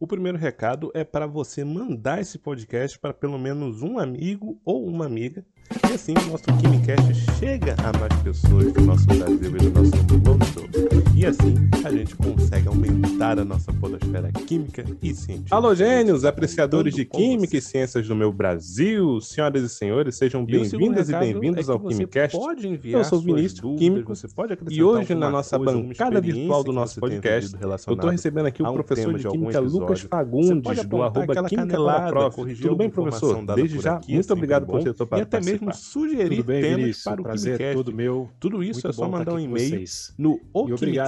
O primeiro recado é para você mandar esse podcast para pelo menos um amigo ou uma amiga. E assim o nosso KimiCast chega a mais pessoas do nosso Brasil e do nosso mundo. E assim a gente consegue aumentar a nossa podosfera química e científica. Alô, gênios, apreciadores de química e ciências do meu Brasil, senhoras e senhores, sejam bem-vindas e bem-vindos é ao KimiCast. Pode enviar Eu sou o Vinícius, químico, você pode e hoje na nossa coisa, bancada virtual do nosso podcast, eu estou recebendo aqui o professor de química Lucas Fagundes, do arroba Química Prof. Tudo bem, professor? Desde já, aqui, muito é obrigado sempre por ter topado E até mesmo sugerir bem, temas Vinícius? para o Prazer KimiCast. todo meu. Tudo isso é só mandar um e-mail no obrigado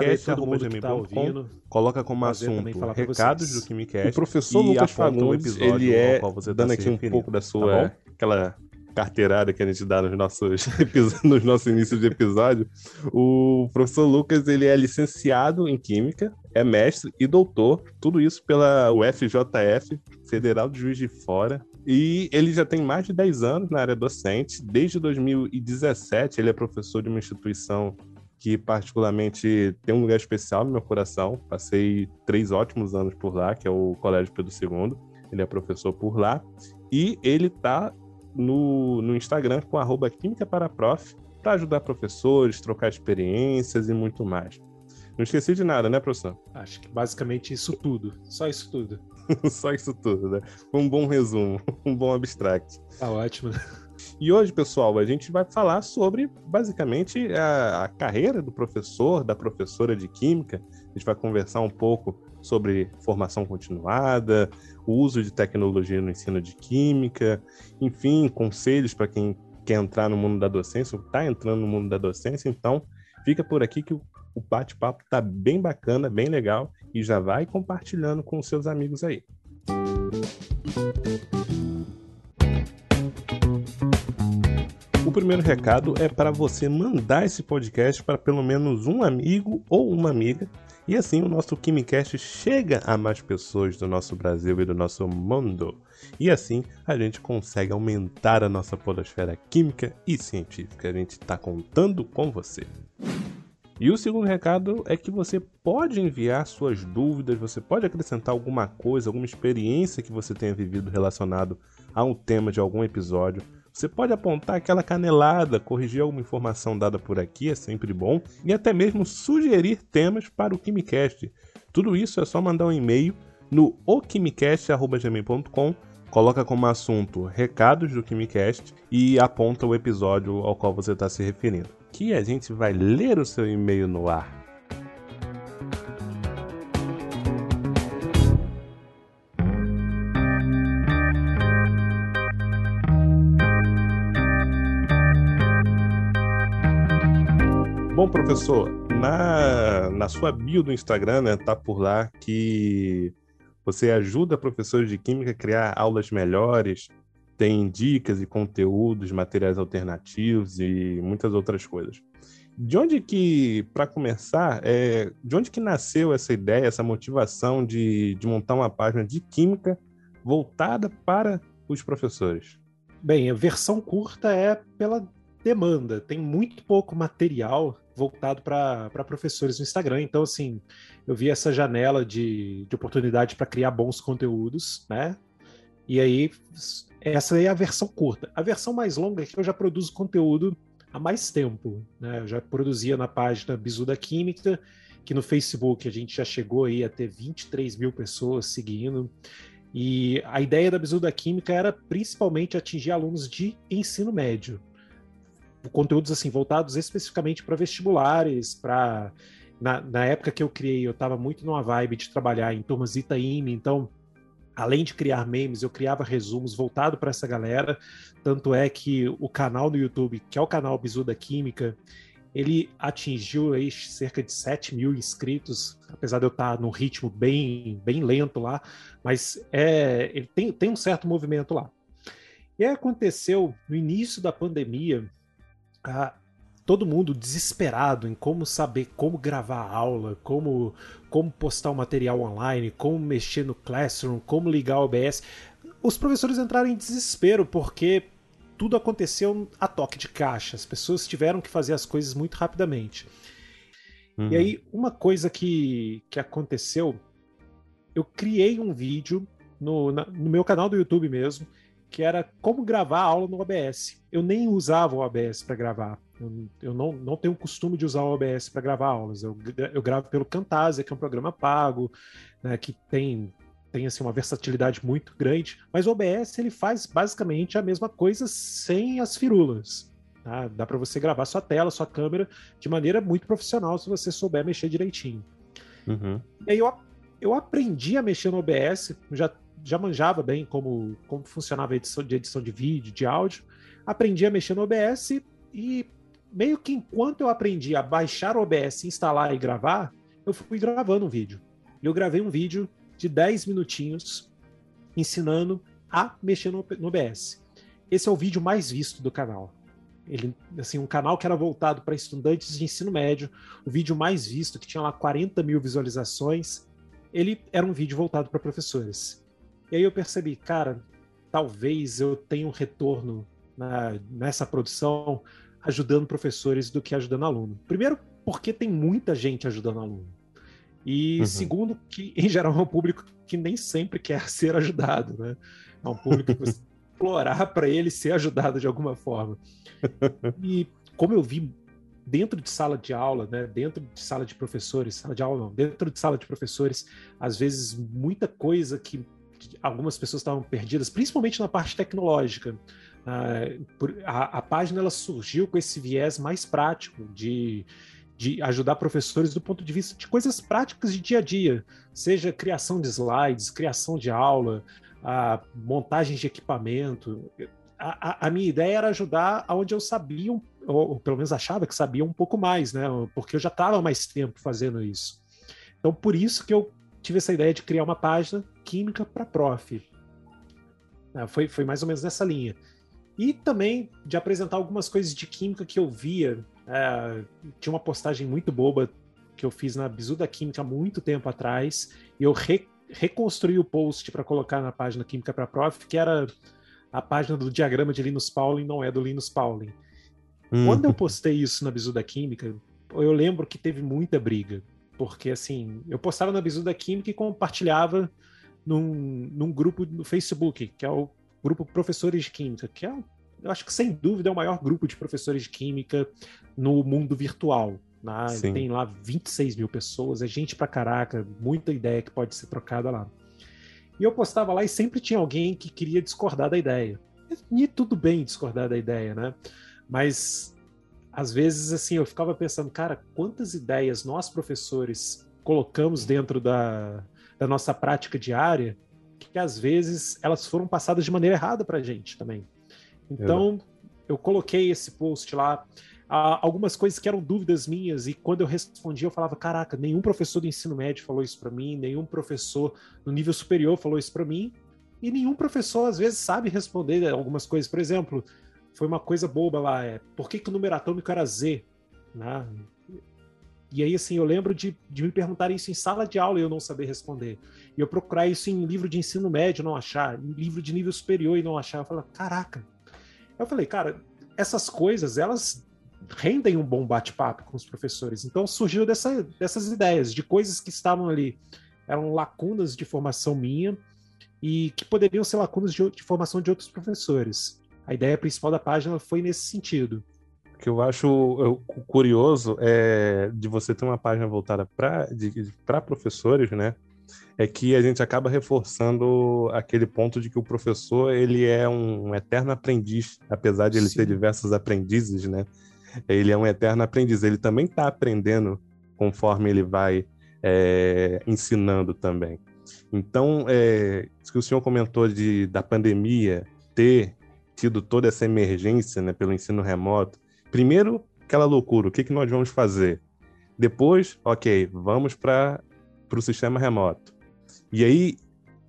tá coloca como assunto recados do KimiCast. O professor Lucas Fagundes, episódio ele é, ao qual você tá dando se aqui um referindo, pouco da tá sua, bom? aquela carteirada que a gente dá nos nossos, nos nossos inícios de episódio, o professor Lucas, ele é licenciado em Química, é mestre e doutor, tudo isso pela UFJF, Federal de Juiz de Fora, e ele já tem mais de 10 anos na área docente, desde 2017 ele é professor de uma instituição que particularmente tem um lugar especial no meu coração. Passei três ótimos anos por lá, que é o Colégio Pedro II. Ele é professor por lá. E ele tá no, no Instagram com arroba Química para Prof para ajudar professores, trocar experiências e muito mais. Não esqueci de nada, né, professor? Acho que basicamente isso tudo. Só isso tudo. Só isso tudo, né? Um bom resumo, um bom abstract. Tá ótimo. E hoje, pessoal, a gente vai falar sobre basicamente a, a carreira do professor, da professora de química. A gente vai conversar um pouco sobre formação continuada, o uso de tecnologia no ensino de química, enfim, conselhos para quem quer entrar no mundo da docência, ou está entrando no mundo da docência. Então, fica por aqui que o, bate-papo tá bem bacana, bem legal e já vai compartilhando com os seus amigos aí. O primeiro recado é para você mandar esse podcast para pelo menos um amigo ou uma amiga. E assim o nosso KimiCast chega a mais pessoas do nosso Brasil e do nosso mundo. E assim a gente consegue aumentar a nossa podosfera química e científica. A gente está contando com você. E o segundo recado é que você pode enviar suas dúvidas, você pode acrescentar alguma coisa, alguma experiência que você tenha vivido relacionado a um tema de algum episódio. Você pode apontar aquela canelada, corrigir alguma informação dada por aqui, é sempre bom, e até mesmo sugerir temas para o KimiCast. Tudo isso é só mandar um e-mail no okimicast.gmail.com, coloca como assunto recados do KimiCast e aponta o episódio ao qual você está se referindo. Que a gente vai ler o seu e-mail no ar. Bom, professor, na, na sua bio do Instagram, né, tá por lá que você ajuda professores de química a criar aulas melhores, tem dicas e conteúdos, materiais alternativos e muitas outras coisas. De onde que, para começar, é, de onde que nasceu essa ideia, essa motivação de, de montar uma página de química voltada para os professores? Bem, a versão curta é pela demanda. Tem muito pouco material voltado para professores no Instagram. Então, assim, eu vi essa janela de, de oportunidade para criar bons conteúdos, né? E aí, essa é a versão curta. A versão mais longa é que eu já produzo conteúdo há mais tempo. Né? Eu já produzia na página Bizu da Química, que no Facebook a gente já chegou aí a ter 23 mil pessoas seguindo. E a ideia da Bizu da Química era principalmente atingir alunos de ensino médio. Conteúdos assim voltados especificamente para vestibulares, para na, na, época que eu criei, eu estava muito numa vibe de trabalhar em turmas Itaime, então além de criar memes, eu criava resumos voltado para essa galera. Tanto é que o canal no YouTube, que é o canal Bizu da Química, ele atingiu aí cerca de 7 mil inscritos, apesar de eu estar num ritmo bem, bem lento lá, mas é, ele tem, tem um certo movimento lá. E aconteceu no início da pandemia, a, todo mundo desesperado em como saber como gravar a aula, como, como postar o material online, como mexer no Classroom, como ligar o OBS. Os professores entraram em desespero porque tudo aconteceu a toque de caixa. As pessoas tiveram que fazer as coisas muito rapidamente. Uhum. E aí, uma coisa que, que aconteceu eu criei um vídeo no, na, no meu canal do YouTube mesmo, que era como gravar aula no OBS. Eu nem usava o OBS para gravar. Eu, eu, não, não tenho o costume de usar o OBS para gravar aulas. Eu, eu gravo pelo Camtasia, que é um programa pago, né, que tem tem assim uma versatilidade muito grande, mas o OBS ele faz basicamente a mesma coisa sem as firulas. Tá? Dá para você gravar sua tela, sua câmera de maneira muito profissional se você souber mexer direitinho. Uhum. E aí eu, eu aprendi a mexer no OBS, já, já manjava bem como, como funcionava a edição de edição de vídeo, de áudio. Aprendi a mexer no OBS e meio que enquanto eu aprendi a baixar o OBS, instalar e gravar, eu fui gravando um vídeo. E eu gravei um vídeo de 10 minutinhos ensinando a mexer no, no OBS. Esse é o vídeo mais visto do canal. Ele, assim, um canal que era voltado para estudantes de ensino médio, o vídeo mais visto, que tinha lá 40 mil visualizações, ele era um vídeo voltado para professores. E aí eu percebi, cara, talvez eu tenha um retorno na, nessa produção ajudando professores do que ajudando aluno. Primeiro, porque tem muita gente ajudando aluno. E uhum. segundo, que em geral é um público que nem sempre quer ser ajudado, né? É um público que você implorar para ele ser ajudado de alguma forma. E como eu vi dentro de sala de aula, né, dentro de sala de professores, sala de aula não, dentro de sala de professores, às vezes muita coisa que algumas pessoas estavam perdidas, principalmente na parte tecnológica. a, a, página ela surgiu com esse viés mais prático de, de ajudar professores do ponto de vista de coisas práticas de dia a dia, seja criação de slides, criação de aula, a montagem de equipamento a, a, minha ideia era ajudar aonde eu sabia, ou, ou, pelo menos achava que sabia um pouco mais, né? Porque eu já estava mais tempo fazendo isso. Então, por isso que eu tive essa ideia de criar uma página química para prof. É, foi, foi mais ou menos nessa linha. E também de apresentar algumas coisas de química que eu via. É, tinha uma postagem muito boba que eu fiz na Bizu da Química há muito tempo atrás, e eu re, reconstruí o post para colocar na página Química para Prof, que era a página do diagrama de Linus Pauling não é do Linus Pauling. Hum. Quando eu postei isso na Bizu da Química, eu lembro que teve muita briga. Porque, assim, eu postava na Bizu da Química e compartilhava num, num grupo no Facebook, que é o grupo Professores de Química, que é, eu acho que sem dúvida é o maior grupo de professores de Química no mundo virtual. Né? Tem lá 26 mil pessoas, é gente pra caraca, muita ideia que pode ser trocada lá. E eu postava lá e sempre tinha alguém que queria discordar da ideia. E tudo bem discordar da ideia, né? Mas às vezes assim eu ficava pensando, cara, quantas ideias nós professores colocamos dentro da, da nossa prática diária que às vezes elas foram passadas de maneira errada para a gente também. Então eu coloquei esse post lá algumas coisas que eram dúvidas minhas e quando eu respondia eu falava caraca nenhum professor do ensino médio falou isso para mim nenhum professor no nível superior falou isso para mim e nenhum professor às vezes sabe responder algumas coisas por exemplo foi uma coisa boba lá é por que, que o número atômico era z né? E aí assim eu lembro de, de me perguntar isso em sala de aula e eu não saber responder e eu procurar isso em livro de ensino médio não achar em livro de nível superior e não achar eu falei caraca eu falei cara essas coisas elas rendem um bom bate-papo com os professores. Então surgiu dessa, dessas ideias de coisas que estavam ali, eram lacunas de formação minha e que poderiam ser lacunas de, de formação de outros professores. A ideia principal da página foi nesse sentido. O que eu acho curioso é de você ter uma página voltada para professores, né? É que a gente acaba reforçando aquele ponto de que o professor ele é um eterno aprendiz, apesar de ele Sim. ter diversos aprendizes, né? ele é um eterno aprendiz. Ele também está aprendendo conforme ele vai é, ensinando também. Então, é, que o senhor comentou de, da pandemia ter tido toda essa emergência né, pelo ensino remoto. Primeiro, aquela loucura, o que, que nós vamos fazer? Depois, ok, vamos para o sistema remoto. E aí,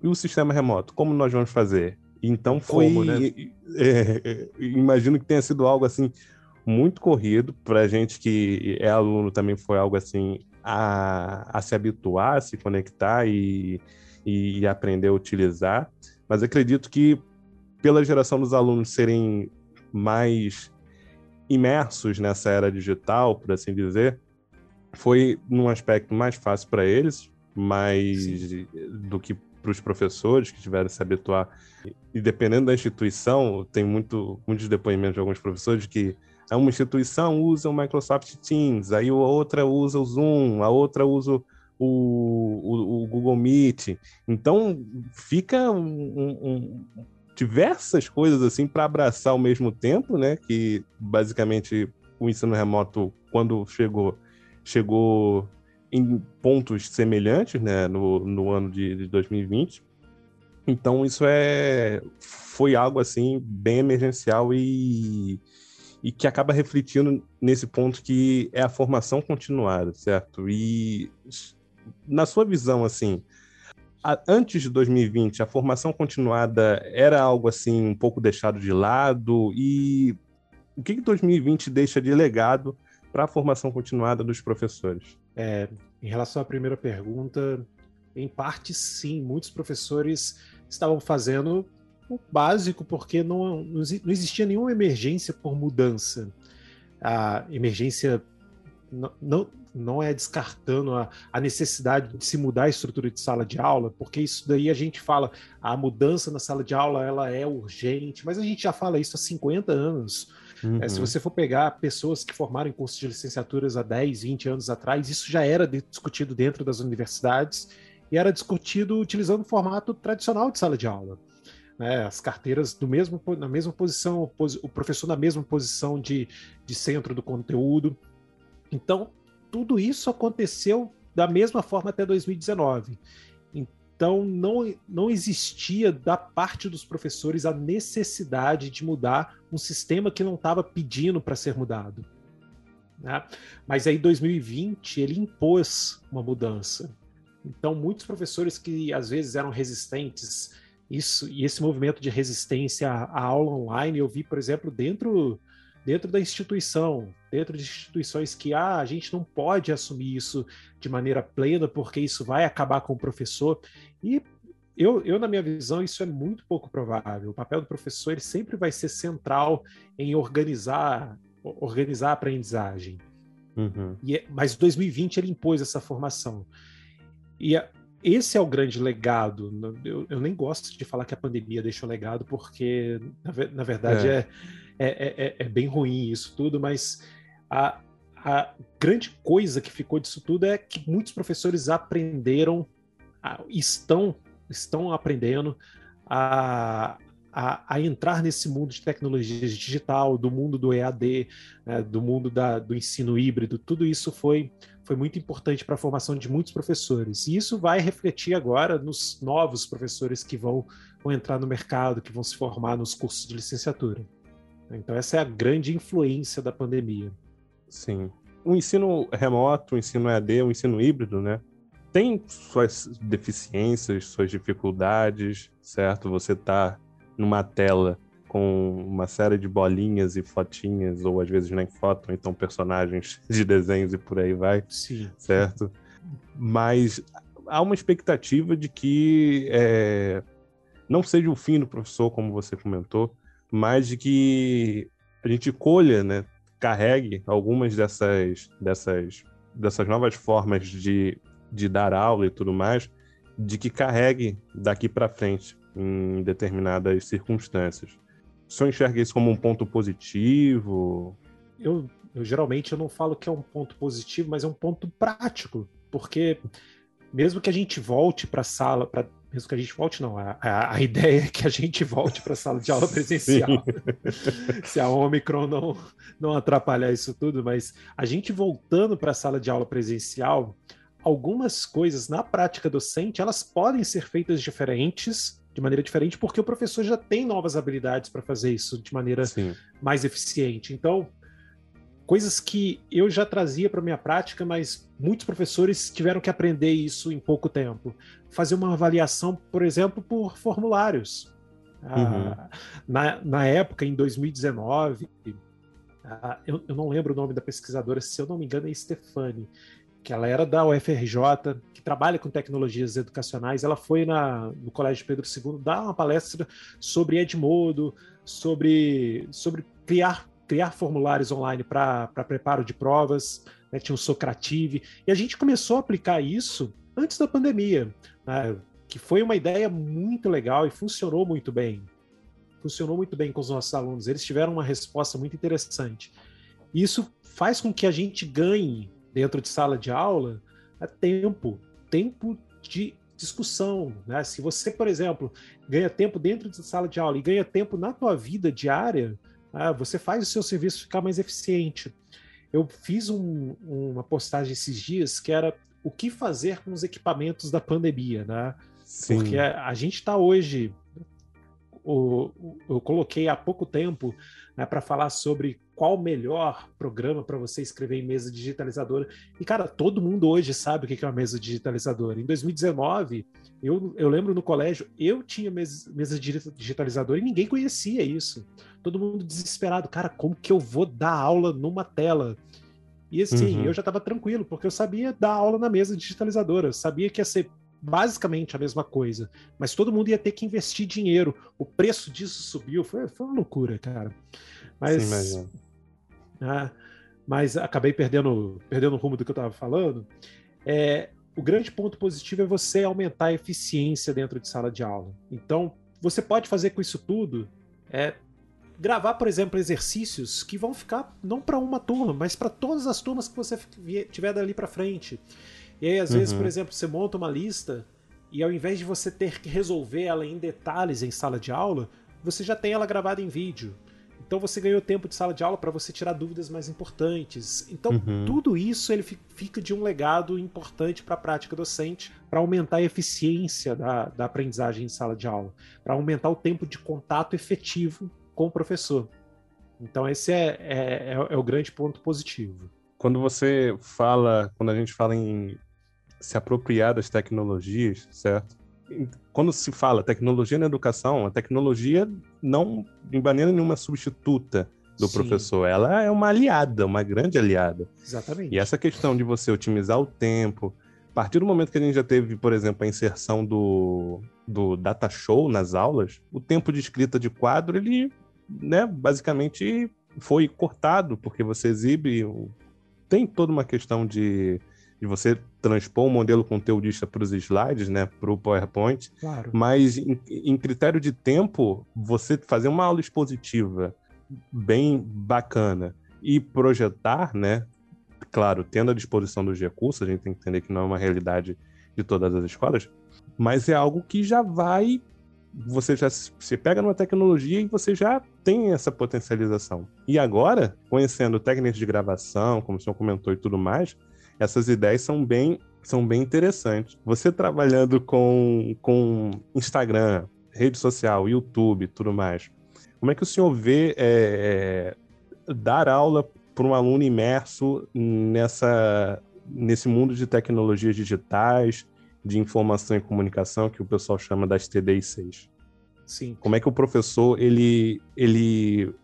e o sistema remoto, como nós vamos fazer? Então foi. Como, né? é, é, imagino que tenha sido algo assim muito corrido. Para a gente que é aluno também foi algo assim a, a se habituar, a se conectar e, e aprender a utilizar. Mas acredito que pela geração dos alunos serem mais imersos nessa era digital, por assim dizer, foi num aspecto mais fácil para eles, mais Sim. do que para os professores que tiveram que se habituar. E dependendo da instituição, tem muito, muitos depoimentos de alguns professores que uma instituição usa o Microsoft Teams, aí a outra usa o Zoom, a outra usa o, o, o Google Meet. Então fica um, um, diversas coisas assim para abraçar ao mesmo tempo, né? Que basicamente o ensino remoto, quando chegou, chegou em pontos semelhantes, né? No, no ano de, de 2020. Então isso é foi algo assim bem emergencial e, e que acaba refletindo nesse ponto que é a formação continuada, certo? E na sua visão assim, a, antes de 2020, a formação continuada era algo assim um pouco deixado de lado e o que, que 2020 deixa de legado para a formação continuada dos professores? É, em relação à primeira pergunta, em parte sim, muitos professores estavam fazendo o básico porque não, não existia nenhuma emergência por mudança. A emergência não, não, não é descartando a, a, necessidade de se mudar a estrutura de sala de aula, porque isso daí a gente fala, a mudança na sala de aula ela é urgente, mas a gente já fala isso há 50 anos. Uhum. É, se uhum. você for pegar pessoas que formaram em cursos de licenciaturas há 10, 20 anos atrás, isso já era discutido dentro das universidades e era discutido utilizando o formato tradicional de sala de aula. Né, as carteiras do mesmo, na mesma posição, o professor na mesma posição de, de centro do conteúdo. Então, tudo isso aconteceu da mesma forma até 2019. Então, não, não existia da parte dos professores a necessidade de mudar um sistema que não estava pedindo para ser mudado. Né? Mas aí, 2020, ele impôs uma mudança. Então, muitos professores que às vezes eram resistentes, isso e esse movimento de resistência à aula online, eu vi, por exemplo, dentro dentro da instituição, dentro de instituições que ah, a gente não pode assumir isso de maneira plena porque isso vai acabar com o professor. E eu, eu, na minha visão, isso é muito pouco provável. O papel do professor ele sempre vai ser central em organizar, organizar a aprendizagem. Uhum. E, é, mas 2020 ele impôs essa formação. E a, esse é o grande legado. Eu, eu, nem gosto de falar que a pandemia deixou legado, porque, na, na verdade, é. É, é, é, é, bem ruim isso tudo, mas a, a grande coisa que ficou disso tudo é que muitos professores aprenderam, estão, estão aprendendo a, a, a, entrar nesse mundo de tecnologia digital, do mundo do EAD, né, do mundo da, do ensino híbrido, tudo isso foi, foi muito importante para a formação de muitos professores. E isso vai refletir agora nos novos professores que vão, vão entrar no mercado, que vão se formar nos cursos de licenciatura. Então, essa é a grande influência da pandemia. Sim. O ensino remoto, o ensino EAD, o ensino híbrido, né? Tem suas deficiências, suas dificuldades, certo? Você está numa tela com uma série de bolinhas e fotinhas, ou às vezes nem foto, então personagens de desenhos e por aí vai. Sim. Certo? Mas há uma expectativa de que é, não seja o fim do professor, como você comentou, mas de que a gente colha, né, carregue algumas dessas, dessas, dessas novas formas de, de dar aula e tudo mais, de que carregue daqui para frente em determinadas circunstâncias. O senhor enxerga isso como um ponto positivo? Eu, eu geralmente eu não falo que é um ponto positivo, mas é um ponto prático, porque mesmo que a gente volte para a sala, para mesmo que a gente volte, não, a, a, a ideia é que a gente volte para a sala de aula presencial. Se a Omicron não, não atrapalhar isso tudo, mas a gente voltando para a sala de aula presencial, algumas coisas na prática docente, elas podem ser feitas diferentes de maneira diferente, porque o professor já tem novas habilidades para fazer isso de maneira Sim. mais eficiente. Então, coisas que eu já trazia para minha prática, mas muitos professores tiveram que aprender isso em pouco tempo. Fazer uma avaliação, por exemplo, por formulários. Ah, uhum. na, na época, em 2019, ah, eu, eu, não lembro o nome da pesquisadora, se eu não me engano, é Stefani que ela era da UFRJ, que trabalha com tecnologias educacionais. Ela foi na, no Colégio Pedro II dar uma palestra sobre Edmodo, sobre, sobre criar, criar formulários online para preparo de provas. Né? Tinha o Socrative. E a gente começou a aplicar isso antes da pandemia, né? que foi uma ideia muito legal e funcionou muito bem. Funcionou muito bem com os nossos alunos. Eles tiveram uma resposta muito interessante. Isso faz com que a gente ganhe, dentro de sala de aula, é tempo. Tempo de discussão. Né? Se você, por exemplo, ganha tempo dentro de sala de aula e ganha tempo na tua vida diária, né? você faz o seu serviço ficar mais eficiente. Eu fiz um, uma postagem esses dias que era o que fazer com os equipamentos da pandemia, né? Sim. Porque a, a gente está hoje. O, o, eu coloquei há pouco tempo né, para falar sobre qual o melhor programa para você escrever em mesa digitalizadora. E, cara, todo mundo hoje sabe o que é uma mesa digitalizadora. Em 2019, eu, eu lembro no colégio, eu tinha mesa, mesa digitalizadora e ninguém conhecia isso. Todo mundo desesperado. Cara, como que eu vou dar aula numa tela? E assim, uhum. eu já estava tranquilo, porque eu sabia dar aula na mesa digitalizadora. Eu sabia que ia ser basicamente a mesma coisa. Mas todo mundo ia ter que investir dinheiro. O preço disso subiu. Foi, foi uma loucura, cara. Mas. Sim, ah, mas acabei perdendo, perdendo o rumo do que eu estava falando. É, o grande ponto positivo é você aumentar a eficiência dentro de sala de aula. Então, você pode fazer com isso tudo é gravar, por exemplo, exercícios que vão ficar não para uma turma, mas para todas as turmas que você tiver dali para frente. E aí, às uhum. vezes, por exemplo, você monta uma lista e ao invés de você ter que resolver ela em detalhes em sala de aula, você já tem ela gravada em vídeo. Então você ganhou tempo de sala de aula para você tirar dúvidas mais importantes. Então uhum. tudo isso ele fica de um legado importante para a prática docente, para aumentar a eficiência da, da aprendizagem em sala de aula, para aumentar o tempo de contato efetivo com o professor. Então esse é, é, é, é o grande ponto positivo. Quando você fala, quando a gente fala em se apropriar das tecnologias, certo? Quando se fala tecnologia na educação, a tecnologia não, de maneira nenhuma, substituta do Sim. professor. Ela é uma aliada, uma grande aliada. Exatamente. E essa questão de você otimizar o tempo, a partir do momento que a gente já teve, por exemplo, a inserção do, do data show nas aulas, o tempo de escrita de quadro, ele, né, basicamente foi cortado, porque você exibe. Tem toda uma questão de de você transpor o um modelo conteudista para os slides, né, para o PowerPoint, claro. mas em, em, critério de tempo, você fazer uma aula expositiva bem bacana e projetar, né, claro, tendo a disposição dos recursos, a gente tem que entender que não é uma realidade de todas as escolas, mas é algo que já vai você já se pega numa tecnologia e você já tem essa potencialização. E agora, conhecendo técnicas de gravação, como o senhor comentou e tudo mais, essas ideias são bem, são bem interessantes. Você trabalhando com, com Instagram, rede social, YouTube tudo mais, como é que o senhor vê é, é, dar aula para um aluno imerso nessa, nesse mundo de tecnologias digitais, de informação e comunicação, que o pessoal chama das TDI 6? Sim. Como é que o professor ele, ele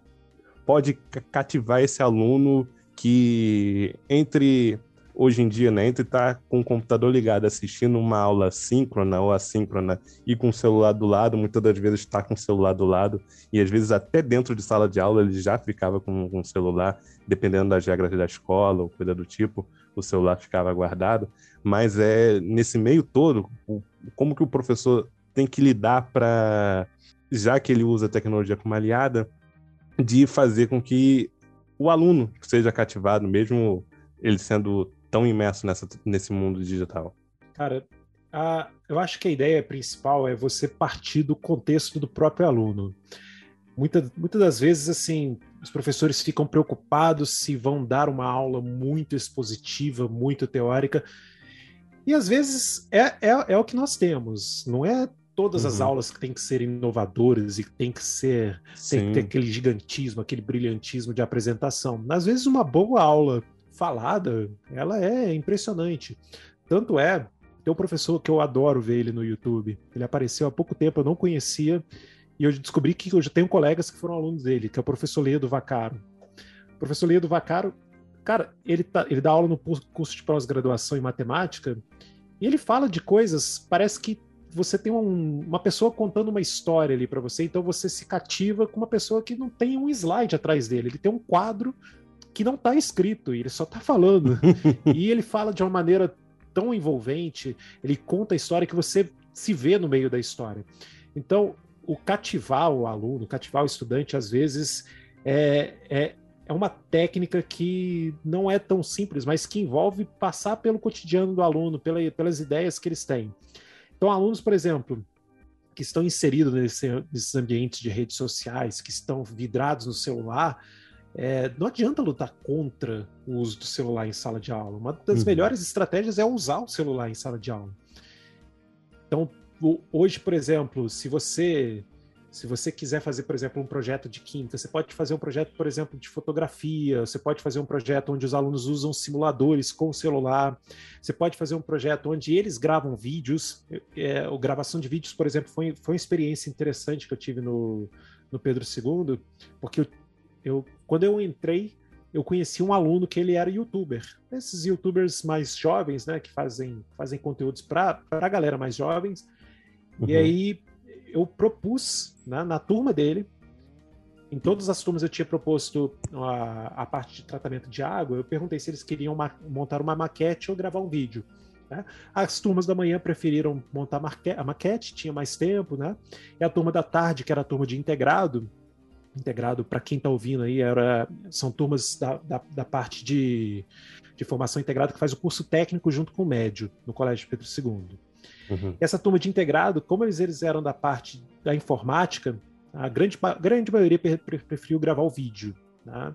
pode cativar esse aluno que entre hoje em dia, né, entre estar tá com o computador ligado assistindo uma aula síncrona ou assíncrona e com o celular do lado, muitas das vezes está com o celular do lado, e às vezes até dentro de sala de aula ele já ficava com, com o celular, dependendo das regras da escola ou coisa do tipo, o celular ficava guardado, mas é nesse meio todo, como que o professor tem que lidar para, já que ele usa a tecnologia como aliada, de fazer com que o aluno seja cativado, mesmo ele sendo tão imerso nessa, nesse mundo digital? Cara, a, eu acho que a ideia principal é você partir do contexto do próprio aluno. Muita, muitas das vezes, assim, os professores ficam preocupados se vão dar uma aula muito expositiva, muito teórica. E às vezes é, é, é o que nós temos. Não é todas uhum. as aulas que têm que ser inovadoras e que tem que ser tem que ter aquele gigantismo, aquele brilhantismo de apresentação. Às vezes uma boa aula falada, ela é impressionante. Tanto é, tem um professor que eu adoro ver ele no YouTube. Ele apareceu há pouco tempo, eu não conhecia, e eu descobri que eu já tenho colegas que foram alunos dele, que é o professor Ledo Vacaro. O professor Ledo Vacaro, cara, ele, tá, ele dá aula no curso de pós-graduação em matemática, e ele fala de coisas, parece que você tem um, uma pessoa contando uma história ali para você, então você se cativa com uma pessoa que não tem um slide atrás dele, ele tem um quadro que não está escrito, ele só está falando. e ele fala de uma maneira tão envolvente, ele conta a história que você se vê no meio da história. Então, o cativar o aluno, cativar o estudante, às vezes, é, é, é uma técnica que não é tão simples, mas que envolve passar pelo cotidiano do aluno, pela, pelas ideias que eles têm. Então, alunos, por exemplo, que estão inseridos nesse, nesses ambientes de redes sociais, que estão vidrados no celular, é, não adianta lutar contra o uso do celular em sala de aula. Uma das uhum. melhores estratégias é usar o celular em sala de aula. Então, hoje, por exemplo, se você se você quiser fazer, por exemplo, um projeto de química, você pode fazer um projeto, por exemplo, de fotografia, você pode fazer um projeto onde os alunos usam simuladores com o celular, você pode fazer um projeto onde eles gravam vídeos. É, a gravação de vídeos, por exemplo, foi, foi uma experiência interessante que eu tive no, no Pedro II, porque eu, eu, quando eu entrei, eu conheci um aluno que ele era youtuber. Esses youtubers mais jovens, né, que fazem, fazem conteúdos para a galera mais jovens. Uhum. E aí eu propus né, na turma dele, em todas as turmas eu tinha proposto a, a parte de tratamento de água, eu perguntei se eles queriam ma montar uma maquete ou gravar um vídeo. Né? As turmas da manhã preferiram montar a maquete, tinha mais tempo, né? E a turma da tarde, que era a turma de integrado, integrado para quem está ouvindo aí, era, são turmas da, da, da parte de, de formação integrada que faz o curso técnico junto com o médio, no Colégio Pedro II. Uhum. Essa turma de integrado, como eles, eles eram da parte da informática, a grande, grande maioria preferiu gravar o vídeo. Né?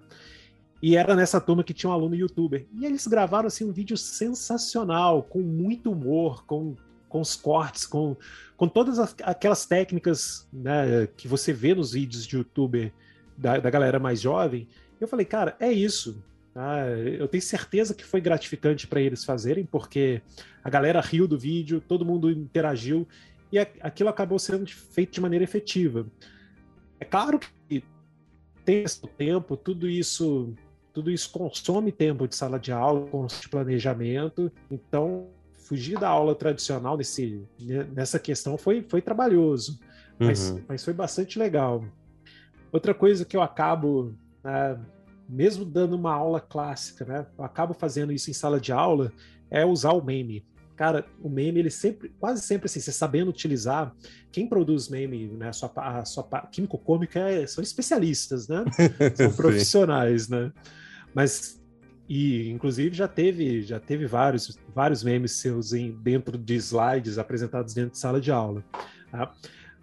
E era nessa turma que tinha um aluno youtuber. E eles gravaram assim, um vídeo sensacional, com muito humor, com, com os cortes, com, com todas as, aquelas técnicas né, que você vê nos vídeos de youtuber da, da galera mais jovem. Eu falei, cara, é isso. Ah, eu tenho certeza que foi gratificante para eles fazerem, porque a galera riu do vídeo, todo mundo interagiu e aquilo acabou sendo feito de maneira efetiva. É claro que tem esse tempo, tudo isso, tudo isso consome tempo de sala de aula, de planejamento. Então, fugir da aula tradicional nesse, nessa questão foi, foi trabalhoso, mas, uhum. mas foi bastante legal. Outra coisa que eu acabo né, mesmo dando uma aula clássica, né? Eu acabo fazendo isso em sala de aula, é usar o meme. Cara, o meme, ele sempre, quase sempre assim, você sabendo utilizar, quem produz meme, né, a sua, a sua químico-cômica é, são especialistas, né? São profissionais, né? Mas e inclusive já teve já teve vários vários memes seus em, dentro de slides apresentados dentro de sala de aula tá?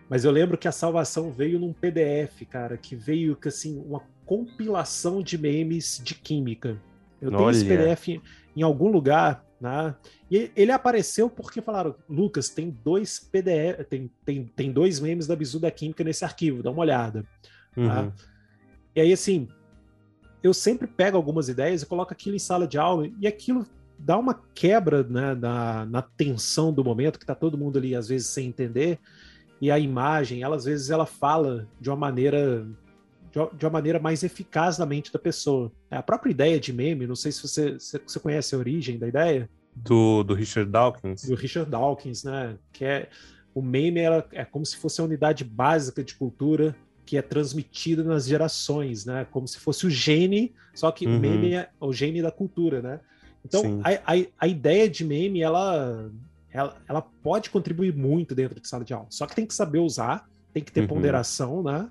mas eu lembro que a salvação veio num PDF cara que veio que assim uma compilação de memes de química. Eu tenho Olha. esse PDF em, algum lugar, né? E ele apareceu porque falaram, Lucas, tem dois PDF, tem, tem, tem dois memes da Bizu da Química nesse arquivo, dá uma olhada. Tá? Uhum. Tá? E aí, assim, eu sempre pego algumas ideias e coloco aquilo em sala de aula e aquilo dá uma quebra né, na, na tensão do momento, que tá todo mundo ali, às vezes, sem entender, e a imagem, ela, às vezes, ela fala de uma maneira de uma maneira mais eficaz na mente da pessoa. É, a própria ideia de meme, não sei se você, se você conhece a origem da ideia. Do, do Richard Dawkins. Do Richard Dawkins, né? Que é o meme era, é como se fosse a unidade básica de cultura que é transmitida nas gerações, né? Como se fosse o gene, só que uhum. o meme é o gene da cultura, né? Então, a, a, a, ideia de meme, ela, ela, ela, pode contribuir muito dentro de sala de aula. Só que tem que saber usar, tem que ter uhum. ponderação, né?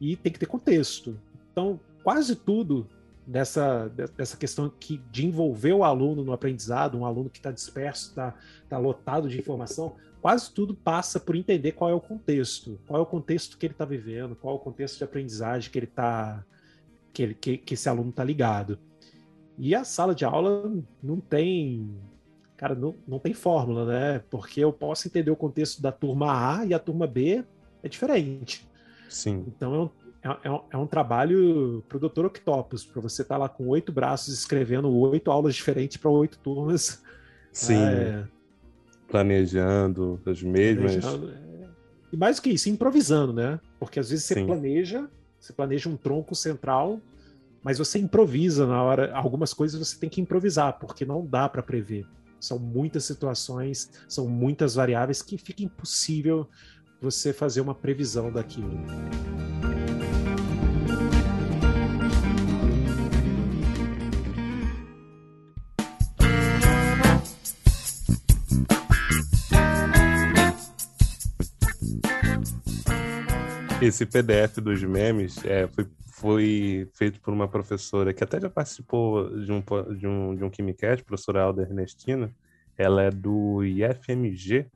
e tem que ter contexto. Então, quase tudo dessa, dessa questão que, de envolver o aluno no aprendizado, um aluno que está disperso, está tá lotado de informação, quase tudo passa por entender qual é o contexto, qual é o contexto que ele está vivendo, qual é o contexto de aprendizagem que ele tá, que, ele, que, que esse aluno está ligado. E a sala de aula não tem, cara, não, não tem fórmula, né? Porque eu posso entender o contexto da turma A e a turma B é diferente. Sim. Então é um, é, é um, é um trabalho para o Dr. Octopus, para você estar tá lá com oito braços escrevendo oito aulas diferentes para oito turmas. Sim. É... Planejando as mesmas. Planejando, é... E mais do que isso, improvisando, né? Porque às vezes você Sim. planeja, você planeja um tronco central, mas você improvisa na hora. Algumas coisas você tem que improvisar, porque não dá para prever. São muitas situações, são muitas variáveis que fica impossível você fazer uma previsão daquilo. Esse PDF dos memes é, foi, foi feito por uma professora que até já participou de um, de um, de um KimiCast, professora Alda Ernestina. Ela é do IFMG,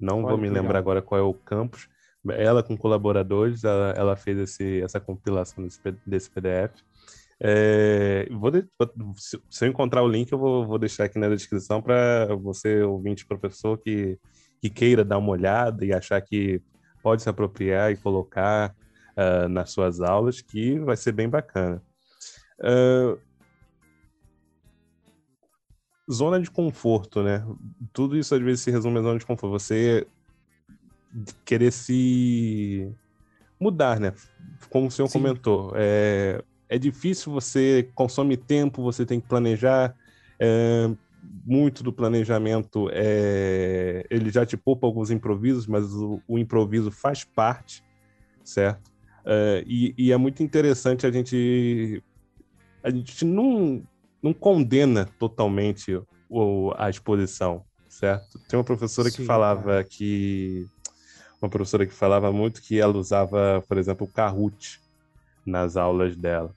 não Olha, vou me lembrar legal. agora qual é o campus. Ela, com colaboradores, ela, ela fez esse, essa compilação desse, desse PDF. É, vou de, se eu encontrar o link, eu vou, vou deixar aqui na descrição para você, ouvinte, professor, que, que queira dar uma olhada e achar que pode se apropriar e colocar uh, nas suas aulas, que vai ser bem bacana. Uh, zona de conforto, né? Tudo isso às vezes se resume a zona de conforto. Você querer se mudar, né? Como o senhor Sim. comentou, é, é difícil, você consome tempo, você tem que planejar. É, muito do planejamento é, ele já te poupa alguns improvisos, mas o, o improviso faz parte, certo? É, e, e, é muito interessante a gente a gente não, não condena totalmente o, a exposição, certo? Tem uma professora Sim, que falava cara. que uma professora que falava muito que ela usava, por exemplo, o Kahoot nas aulas dela.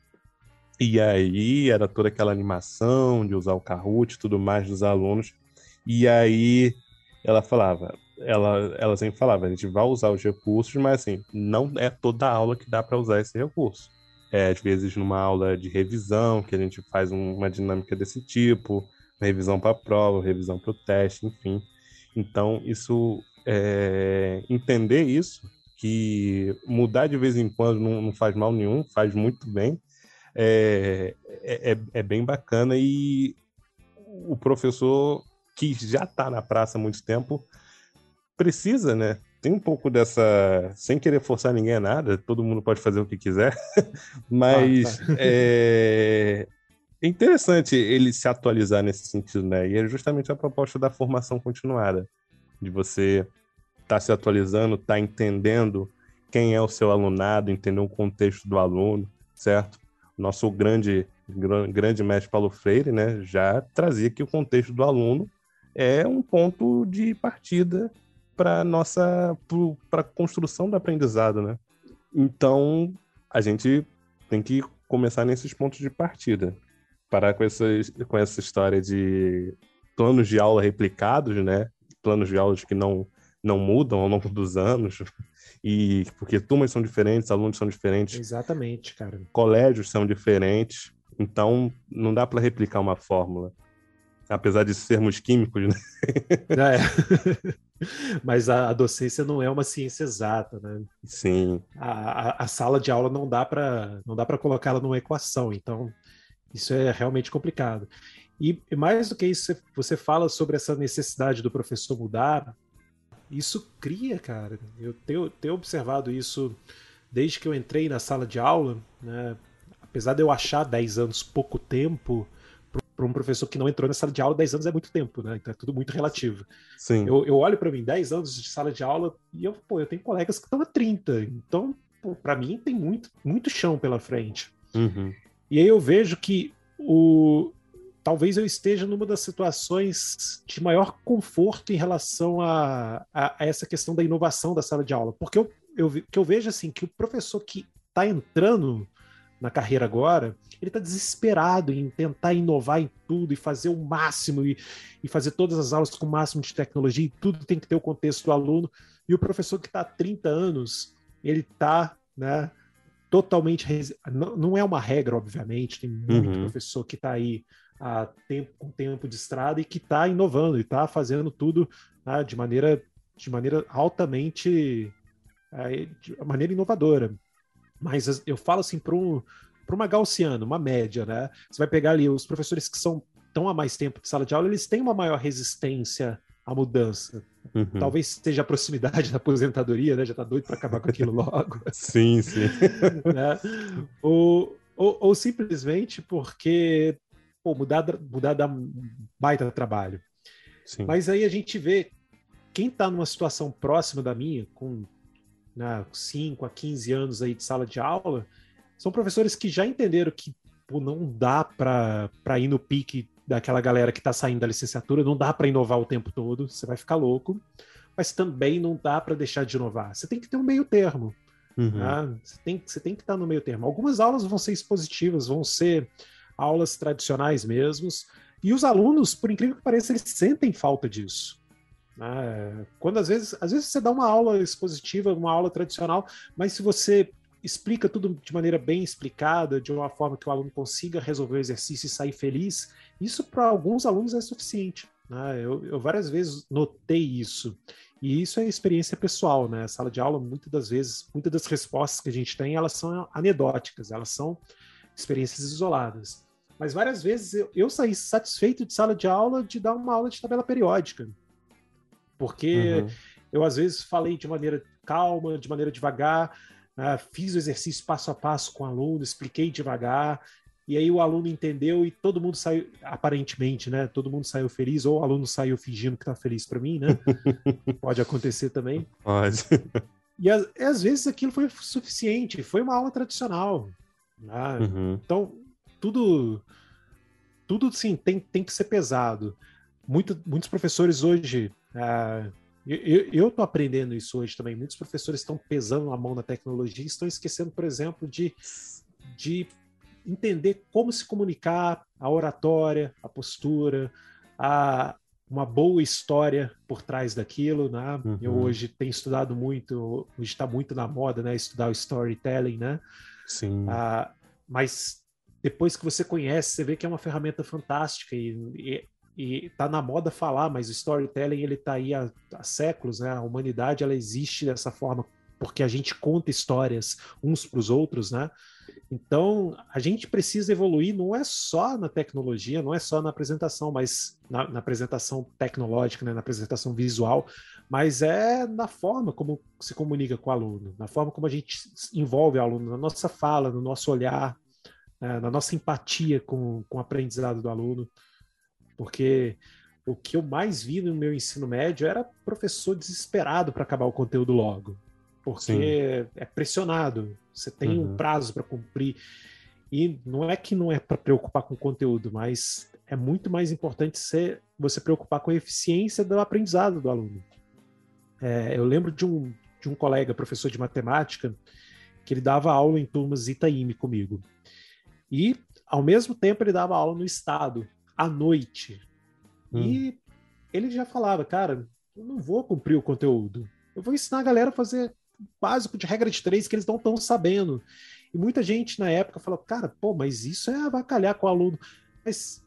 E aí era toda aquela animação de usar o Kahoot e tudo mais dos alunos. E aí ela falava, ela, ela sempre falava, a gente vai usar os recursos, mas assim, não é toda aula que dá para usar esse recurso. É, às vezes numa aula de revisão, que a gente faz uma dinâmica desse tipo, revisão para prova, revisão para o teste, enfim. Então, isso é, entender isso, que mudar de vez em quando não, não faz mal nenhum, faz muito bem, é, é, é, é bem bacana e o professor que já está na praça há muito tempo precisa, né? Tem um pouco dessa. Sem querer forçar ninguém a nada, todo mundo pode fazer o que quiser, mas ah, tá. é... é interessante ele se atualizar nesse sentido, né? E é justamente a proposta da formação continuada, de você estar tá se atualizando, estar tá entendendo quem é o seu alunado, entender o contexto do aluno, certo? Nosso grande, grande mestre Paulo Freire, né, já trazia que o contexto do aluno é um ponto de partida para nossa para a construção do aprendizado, né? Então a gente tem que começar nesses pontos de partida, parar com essa com essa história de planos de aula replicados, né? Planos de aulas que não não mudam ao longo dos anos, e porque turmas são diferentes, alunos são diferentes. Exatamente, cara. Colégios são diferentes, então não dá para replicar uma fórmula. Apesar de sermos químicos, né? É. Mas a, a, docência não é uma ciência exata, né? Sim. A, a, a sala de aula não dá para não dá para colocá-la numa equação, então isso é realmente complicado. E, e mais do que isso, você fala sobre essa necessidade do professor mudar isso cria, cara. Eu tenho, tenho observado isso desde que eu entrei na sala de aula, né? Apesar de eu achar 10 anos pouco tempo, para um professor que não entrou na sala de aula, 10 anos é muito tempo, né? Então é tudo muito relativo. Sim. Eu, eu olho para mim, 10 anos de sala de aula, e eu, pô, eu tenho colegas que estão a 30. Então, para mim, tem muito, muito chão pela frente. Uhum. E aí eu vejo que o, talvez eu esteja numa das situações de maior conforto em relação a, a, a essa questão da inovação da sala de aula. Porque eu, eu, que eu vejo assim que o professor que está entrando na carreira agora, ele está desesperado em tentar inovar em tudo e fazer o máximo e, e fazer todas as aulas com o máximo de tecnologia e tudo tem que ter o contexto do aluno. E o professor que está há 30 anos, ele está né, totalmente. Não, não é uma regra, obviamente, tem muito uhum. professor que está aí a tempo, com tempo de estrada e que está inovando e está fazendo tudo né, de maneira de maneira altamente é, de maneira inovadora. Mas eu falo assim para um, uma gaussiana, uma média, né? Você vai pegar ali os professores que são tão há mais tempo de sala de aula, eles têm uma maior resistência à mudança. Uhum. Talvez seja a proximidade da aposentadoria, né? Já está doido para acabar com aquilo logo. sim, sim. né? ou, ou, ou, simplesmente porque pô, mudar, mudar dá baita trabalho. Sim. Mas aí a gente vê quem está numa situação próxima da minha, com né, 5 a 15 anos aí de sala de aula, são professores que já entenderam que pô, não dá para ir no pique daquela galera que está saindo da licenciatura, não dá para inovar o tempo todo, você vai ficar louco. mas também não dá para deixar de inovar. Você tem que ter um meio termo. Uhum. Né? Você, tem, você tem que estar no meio termo. Algumas aulas vão ser expositivas, vão ser aulas tradicionais mesmos, e os alunos, por incrível que pareça, eles sentem falta disso. Né? Quando às vezes, às vezes você dá uma aula expositiva, uma aula tradicional, mas se você explica tudo de maneira bem explicada, de uma forma que o aluno consiga resolver o exercício e sair feliz, isso para alguns alunos é suficiente. Né? Eu, eu, várias vezes notei isso. E isso é experiência pessoal, né? A sala de aula, muitas das vezes, muitas das respostas que a gente tem, elas são anedóticas, elas são experiências isoladas. Mas várias vezes eu, eu saí satisfeito de sala de aula de dar uma aula de tabela periódica. Porque uhum. eu, às vezes, falei de maneira calma, de maneira devagar, uh, fiz o exercício passo a passo com o aluno, expliquei devagar, e aí o aluno entendeu e todo mundo saiu, aparentemente, né? Todo mundo saiu feliz, ou o aluno saiu fingindo que tá feliz para mim, né? Pode acontecer também. Pode. E às, vezes aquilo foi suficiente, foi uma aula tradicional. Né? Uhum. Então, tudo, tudo sim, tem, tem que ser pesado. Muito, muitos professores hoje. Uh, eu, eu tô aprendendo isso hoje também. Muitos professores estão pesando a mão na tecnologia e estão esquecendo, por exemplo, de, de entender como se comunicar, a oratória, a postura, a uma boa história por trás daquilo, né? Uhum. Eu hoje tenho estudado muito, hoje está muito na moda, né? Estudar o storytelling, né? Sim. Ah, mas depois que você conhece, você vê que é uma ferramenta fantástica e, e, está na moda falar, mas o storytelling ele está aí há, há séculos, né? A humanidade ela existe dessa forma porque a gente conta histórias uns para os outros, né? Então, a gente precisa evoluir não é só na tecnologia, não é só na apresentação, mas na, na apresentação tecnológica, né, na apresentação visual, mas é na forma como se comunica com o aluno, na forma como a gente envolve o aluno, na nossa fala, no nosso olhar, né, na nossa empatia com, com o aprendizado do aluno. Porque o que eu mais vi no meu ensino médio era professor desesperado para acabar o conteúdo logo porque Sim. é pressionado, você tem uhum. um prazo para cumprir. E não é que não é para preocupar com o conteúdo, mas é muito mais importante ser, você preocupar com a eficiência do aprendizado do aluno. É, eu lembro de um, de um colega, professor de matemática, que ele dava aula em turmas Itaíme comigo. E, ao mesmo tempo, ele dava aula no Estado, à noite. Hum. E ele já falava, cara, eu não vou cumprir o conteúdo. Eu vou ensinar a galera a fazer básico de regra de três que eles não estão sabendo. E muita gente na época falou, cara, pô, mas isso é avacalhar com o aluno. Mas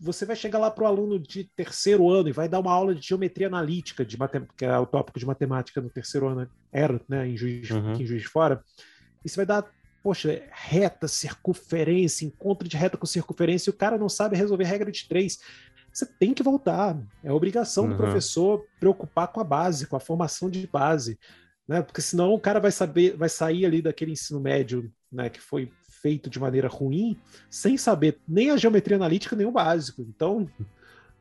você vai chegar lá para o aluno de terceiro ano e vai dar uma aula de geometria analítica, de que é o tópico de matemática no terceiro ano, era, né, em Juiz, uhum. em Juiz de Fora, e você vai dar, poxa, reta, circunferência, encontro de reta com circunferência, e o cara não sabe resolver regra de três. Você tem que voltar. É obrigação uhum. do professor preocupar com a base, com a formação de base né? Porque senão o cara vai saber, vai sair ali daquele ensino médio, né, que foi feito de maneira ruim, sem saber nem a geometria analítica nem o básico. Então,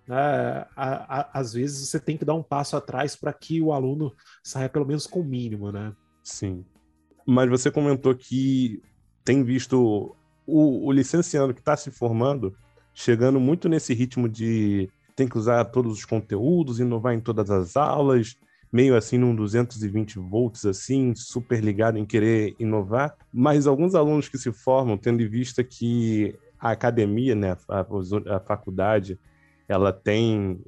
né, a, a, às vezes você tem que dar um passo atrás para que o aluno saia pelo menos com o mínimo, né? Sim. Mas você comentou que tem visto o, o licenciando que está se formando chegando muito nesse ritmo de tem que usar todos os conteúdos, inovar em todas as aulas, meio assim num 220 volts, assim, super ligado em querer inovar, mas alguns alunos que se formam, tendo em vista que a academia, né, a, a faculdade, ela tem,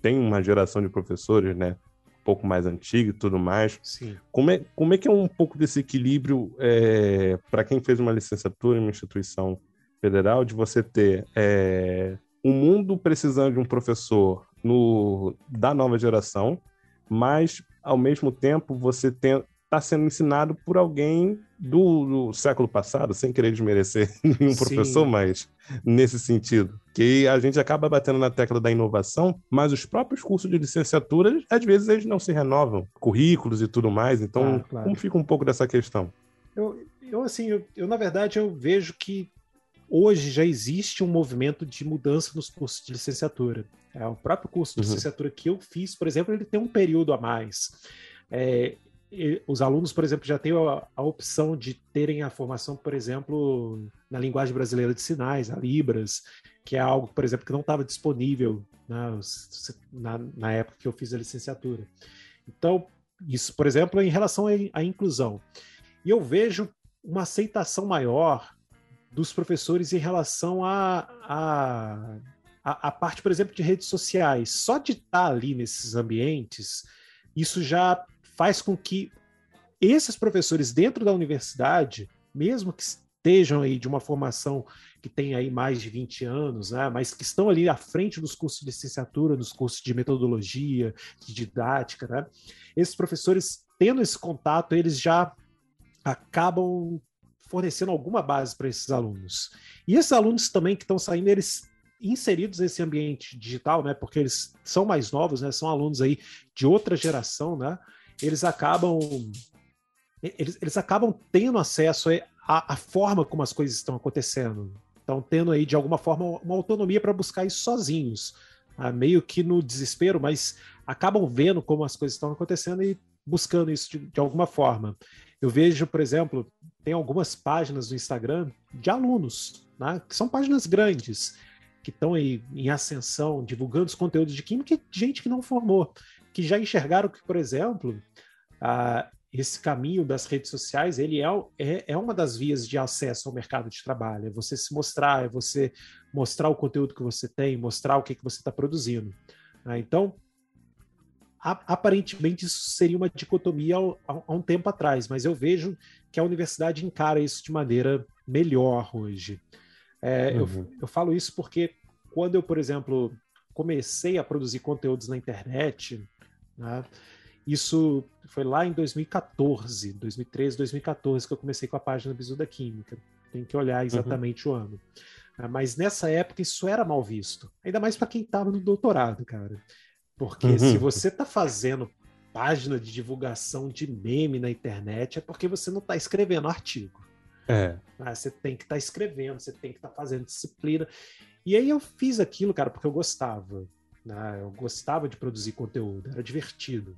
tem uma geração de professores, né, um pouco mais antiga e tudo mais. Sim. Como é, como é que é um pouco desse equilíbrio é, para quem fez uma licenciatura em uma instituição federal, de você ter é, um mundo precisando de um professor no, da nova geração, mas ao mesmo tempo você está sendo ensinado por alguém do, do, século passado, sem querer desmerecer nenhum professor, mas nesse sentido. Que a gente acaba batendo na tecla da inovação, mas os próprios cursos de licenciatura, às vezes, eles não se renovam, currículos e tudo mais. Então, ah, claro. como fica um pouco dessa questão? Eu, eu assim, eu, eu, na verdade, eu vejo que hoje já existe um movimento de mudança nos cursos de licenciatura. É, o próprio curso de uhum. licenciatura que eu fiz, por exemplo, ele tem um período a mais. É, os alunos, por exemplo, já têm a, a, opção de terem a formação, por exemplo, na linguagem brasileira de sinais, a Libras, que é algo, por exemplo, que não estava disponível né, na, na, época que eu fiz a licenciatura. Então, isso, por exemplo, em relação à inclusão. E eu vejo uma aceitação maior dos professores em relação à a, a, a, parte, por exemplo, de redes sociais. Só de estar ali nesses ambientes, isso já faz com que esses professores dentro da universidade, mesmo que estejam aí de uma formação que tem aí mais de 20 anos, né, mas que estão ali à frente dos cursos de licenciatura, dos cursos de metodologia, de didática, né, esses professores, tendo esse contato, eles já acabam fornecendo alguma base para esses alunos. E esses alunos também que estão saindo, eles inseridos nesse ambiente digital, né, porque eles são mais novos, né, são alunos aí de outra geração, né, eles acabam eles, eles acabam tendo acesso à, forma como as coisas estão acontecendo. Estão tendo aí, de alguma forma, uma autonomia para buscar isso sozinhos. Ah, meio que no desespero, mas acabam vendo como as coisas estão acontecendo e buscando isso de, de alguma forma. Eu vejo, por exemplo, tem algumas páginas no Instagram de alunos, né, que são páginas grandes, que estão aí em ascensão, divulgando os conteúdos de química, gente que não formou, que já enxergaram que, por exemplo, ah, esse caminho das redes sociais, ele é, é, é, uma das vias de acesso ao mercado de trabalho. É você se mostrar, é você mostrar o conteúdo que você tem, mostrar o que, que você está produzindo. Né? Então, aparentemente isso seria uma dicotomia há um tempo atrás, mas eu vejo que a universidade encara isso de maneira melhor hoje. É, uhum. eu, eu falo isso porque quando eu, por exemplo, comecei a produzir conteúdos na internet, né, isso foi lá em 2014, 2013, 2014, que eu comecei com a página Bisu da Química. Tem que olhar exatamente uhum. o ano. Ah, mas nessa época isso era mal visto. Ainda mais para quem estava no doutorado, cara. Porque uhum. se você está fazendo página de divulgação de meme na internet, é porque você não está escrevendo artigo. É. Ah, você tem que estar tá escrevendo, você tem que estar tá fazendo disciplina. E aí eu fiz aquilo, cara, porque eu gostava. Né? Eu gostava de produzir conteúdo, era divertido.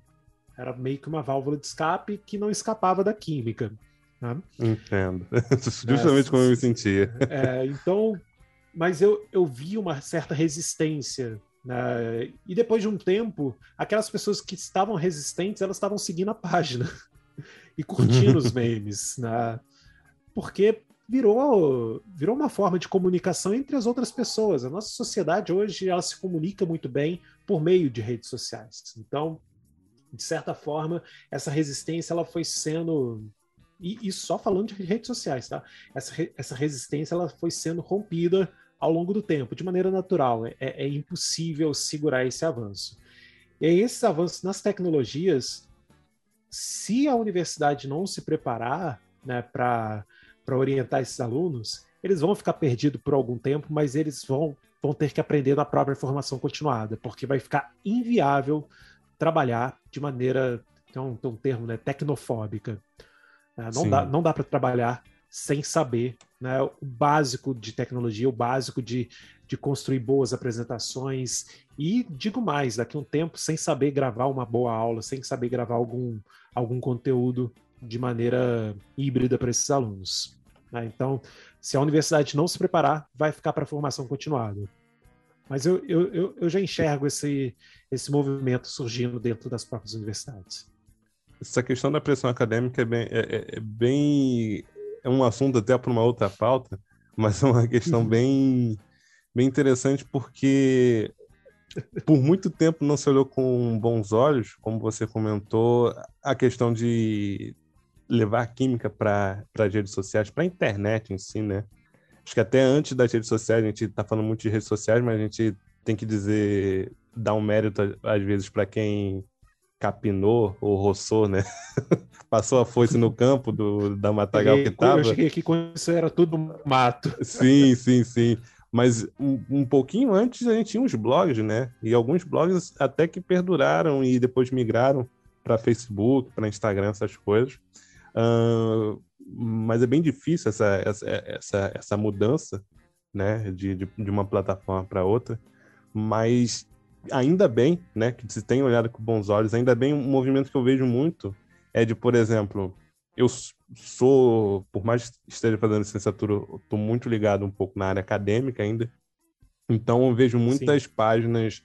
Era meio que uma válvula de escape que não escapava da química. Né? Entendo. Justamente é, como eu me sentia. É, então, mas eu, eu vi uma certa resistência né? E depois de um tempo, aquelas pessoas que estavam resistentes, elas estavam seguindo a página e curtindo os memes, né? Porque virou, virou uma forma de comunicação entre as outras pessoas. A nossa sociedade hoje ela se comunica muito bem por meio de redes sociais. Então, de certa forma, essa resistência ela foi sendo e, e só falando de redes sociais, tá? Essa, essa resistência ela foi sendo rompida ao longo do tempo, de maneira natural. É, é impossível segurar esse avanço. E esses avanços nas tecnologias, se a universidade não se preparar né, para orientar esses alunos, eles vão ficar perdidos por algum tempo, mas eles vão, vão ter que aprender na própria formação continuada, porque vai ficar inviável trabalhar de maneira, tem um, tem um termo, né, tecnofóbica. Né, não, dá, não dá para trabalhar sem saber né, o básico de tecnologia, o básico de, de construir boas apresentações. E digo mais, daqui a um tempo, sem saber gravar uma boa aula, sem saber gravar algum, algum conteúdo de maneira híbrida para esses alunos. Né? Então, se a universidade não se preparar, vai ficar para a formação continuada. Mas eu, eu, eu já enxergo esse, esse movimento surgindo dentro das próprias universidades. Essa questão da pressão acadêmica é bem, é, é, é bem é um assunto até para uma outra pauta, mas é uma questão bem, bem interessante porque por muito tempo não se olhou com bons olhos, como você comentou, a questão de levar a química para as redes sociais, para a internet em si, né? Acho que até antes das redes sociais, a gente está falando muito de redes sociais, mas a gente tem que dizer, dar um mérito às vezes para quem capinou ou roçou, né? Passou a foice no campo do, da matagal que tava. Eu cheguei aqui quando isso era tudo mato. Sim, sim, sim. Mas um, um, pouquinho antes a gente tinha uns blogs, né? E alguns blogs até que perduraram e depois migraram para Facebook, para Instagram, essas coisas. Uh, mas é bem difícil essa, essa, essa, essa mudança, né? De, de, de uma plataforma para outra. Mas ainda bem, né, que se tem olhado com bons olhos, ainda bem um movimento que eu vejo muito é de, por exemplo, eu sou, por mais que esteja fazendo licenciatura, estou muito ligado um pouco na área acadêmica ainda, então eu vejo muitas Sim. páginas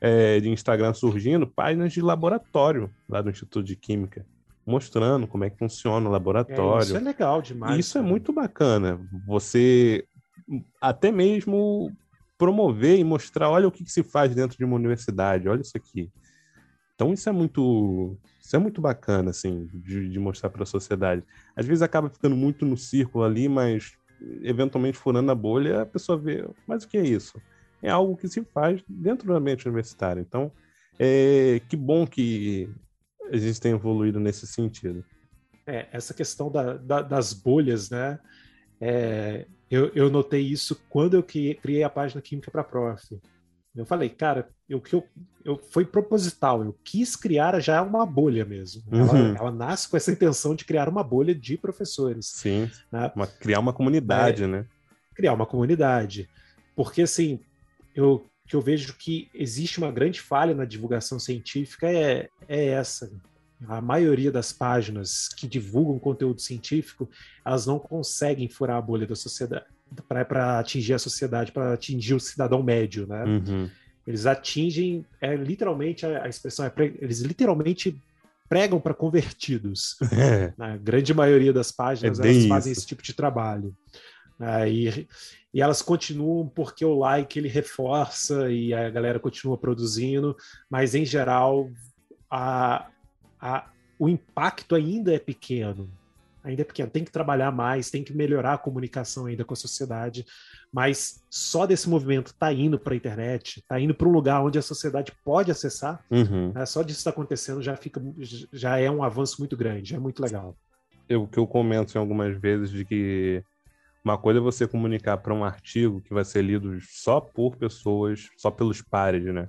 é, de Instagram surgindo páginas de laboratório lá do Instituto de Química, mostrando como é que funciona o laboratório. É, isso é legal demais. Isso é muito bacana. Você até mesmo promover e mostrar, olha o que, que se faz dentro de uma universidade, olha isso aqui. Então isso é muito, isso é muito bacana, assim, de, de mostrar para a sociedade. Às vezes acaba ficando muito no círculo ali, mas eventualmente furando a bolha, a pessoa vê, mas o que é isso? É algo que se faz dentro do ambiente universitário. Então, é, que bom que a gente tem evoluído nesse sentido. É, essa questão da, da, das bolhas, né? É, eu, eu notei isso quando eu criei a página Química para Prof. Eu falei, cara, eu, eu, eu, foi proposital, eu quis criar já uma bolha mesmo. Ela, uhum. ela nasce com essa intenção de criar uma bolha de professores. Sim, né? uma, criar uma comunidade, é, né? Criar uma comunidade. Porque, assim, eu, que eu vejo que existe uma grande falha na divulgação científica é, é essa a maioria das páginas que divulgam conteúdo científico, elas não conseguem furar a bolha da sociedade para atingir a sociedade, para atingir o cidadão médio, né? Uhum. Eles atingem, é literalmente a, a expressão é, eles literalmente pregam para convertidos. É. Na grande maioria das páginas é elas fazem esse tipo de trabalho. Ah, e, e, elas continuam porque o like ele reforça e a galera continua produzindo, mas em geral a, a, o impacto ainda é pequeno. Ainda é pequeno. Tem que trabalhar mais, tem que melhorar a comunicação ainda com a sociedade. Mas só desse movimento tá indo para a internet, tá indo para um lugar onde a sociedade pode acessar. Uhum. Né? Só disso está acontecendo já fica, já é um avanço muito grande, é muito legal. Eu que eu comento em algumas vezes de que uma coisa é você comunicar para um artigo que vai ser lido só por pessoas, só pelos pares, né?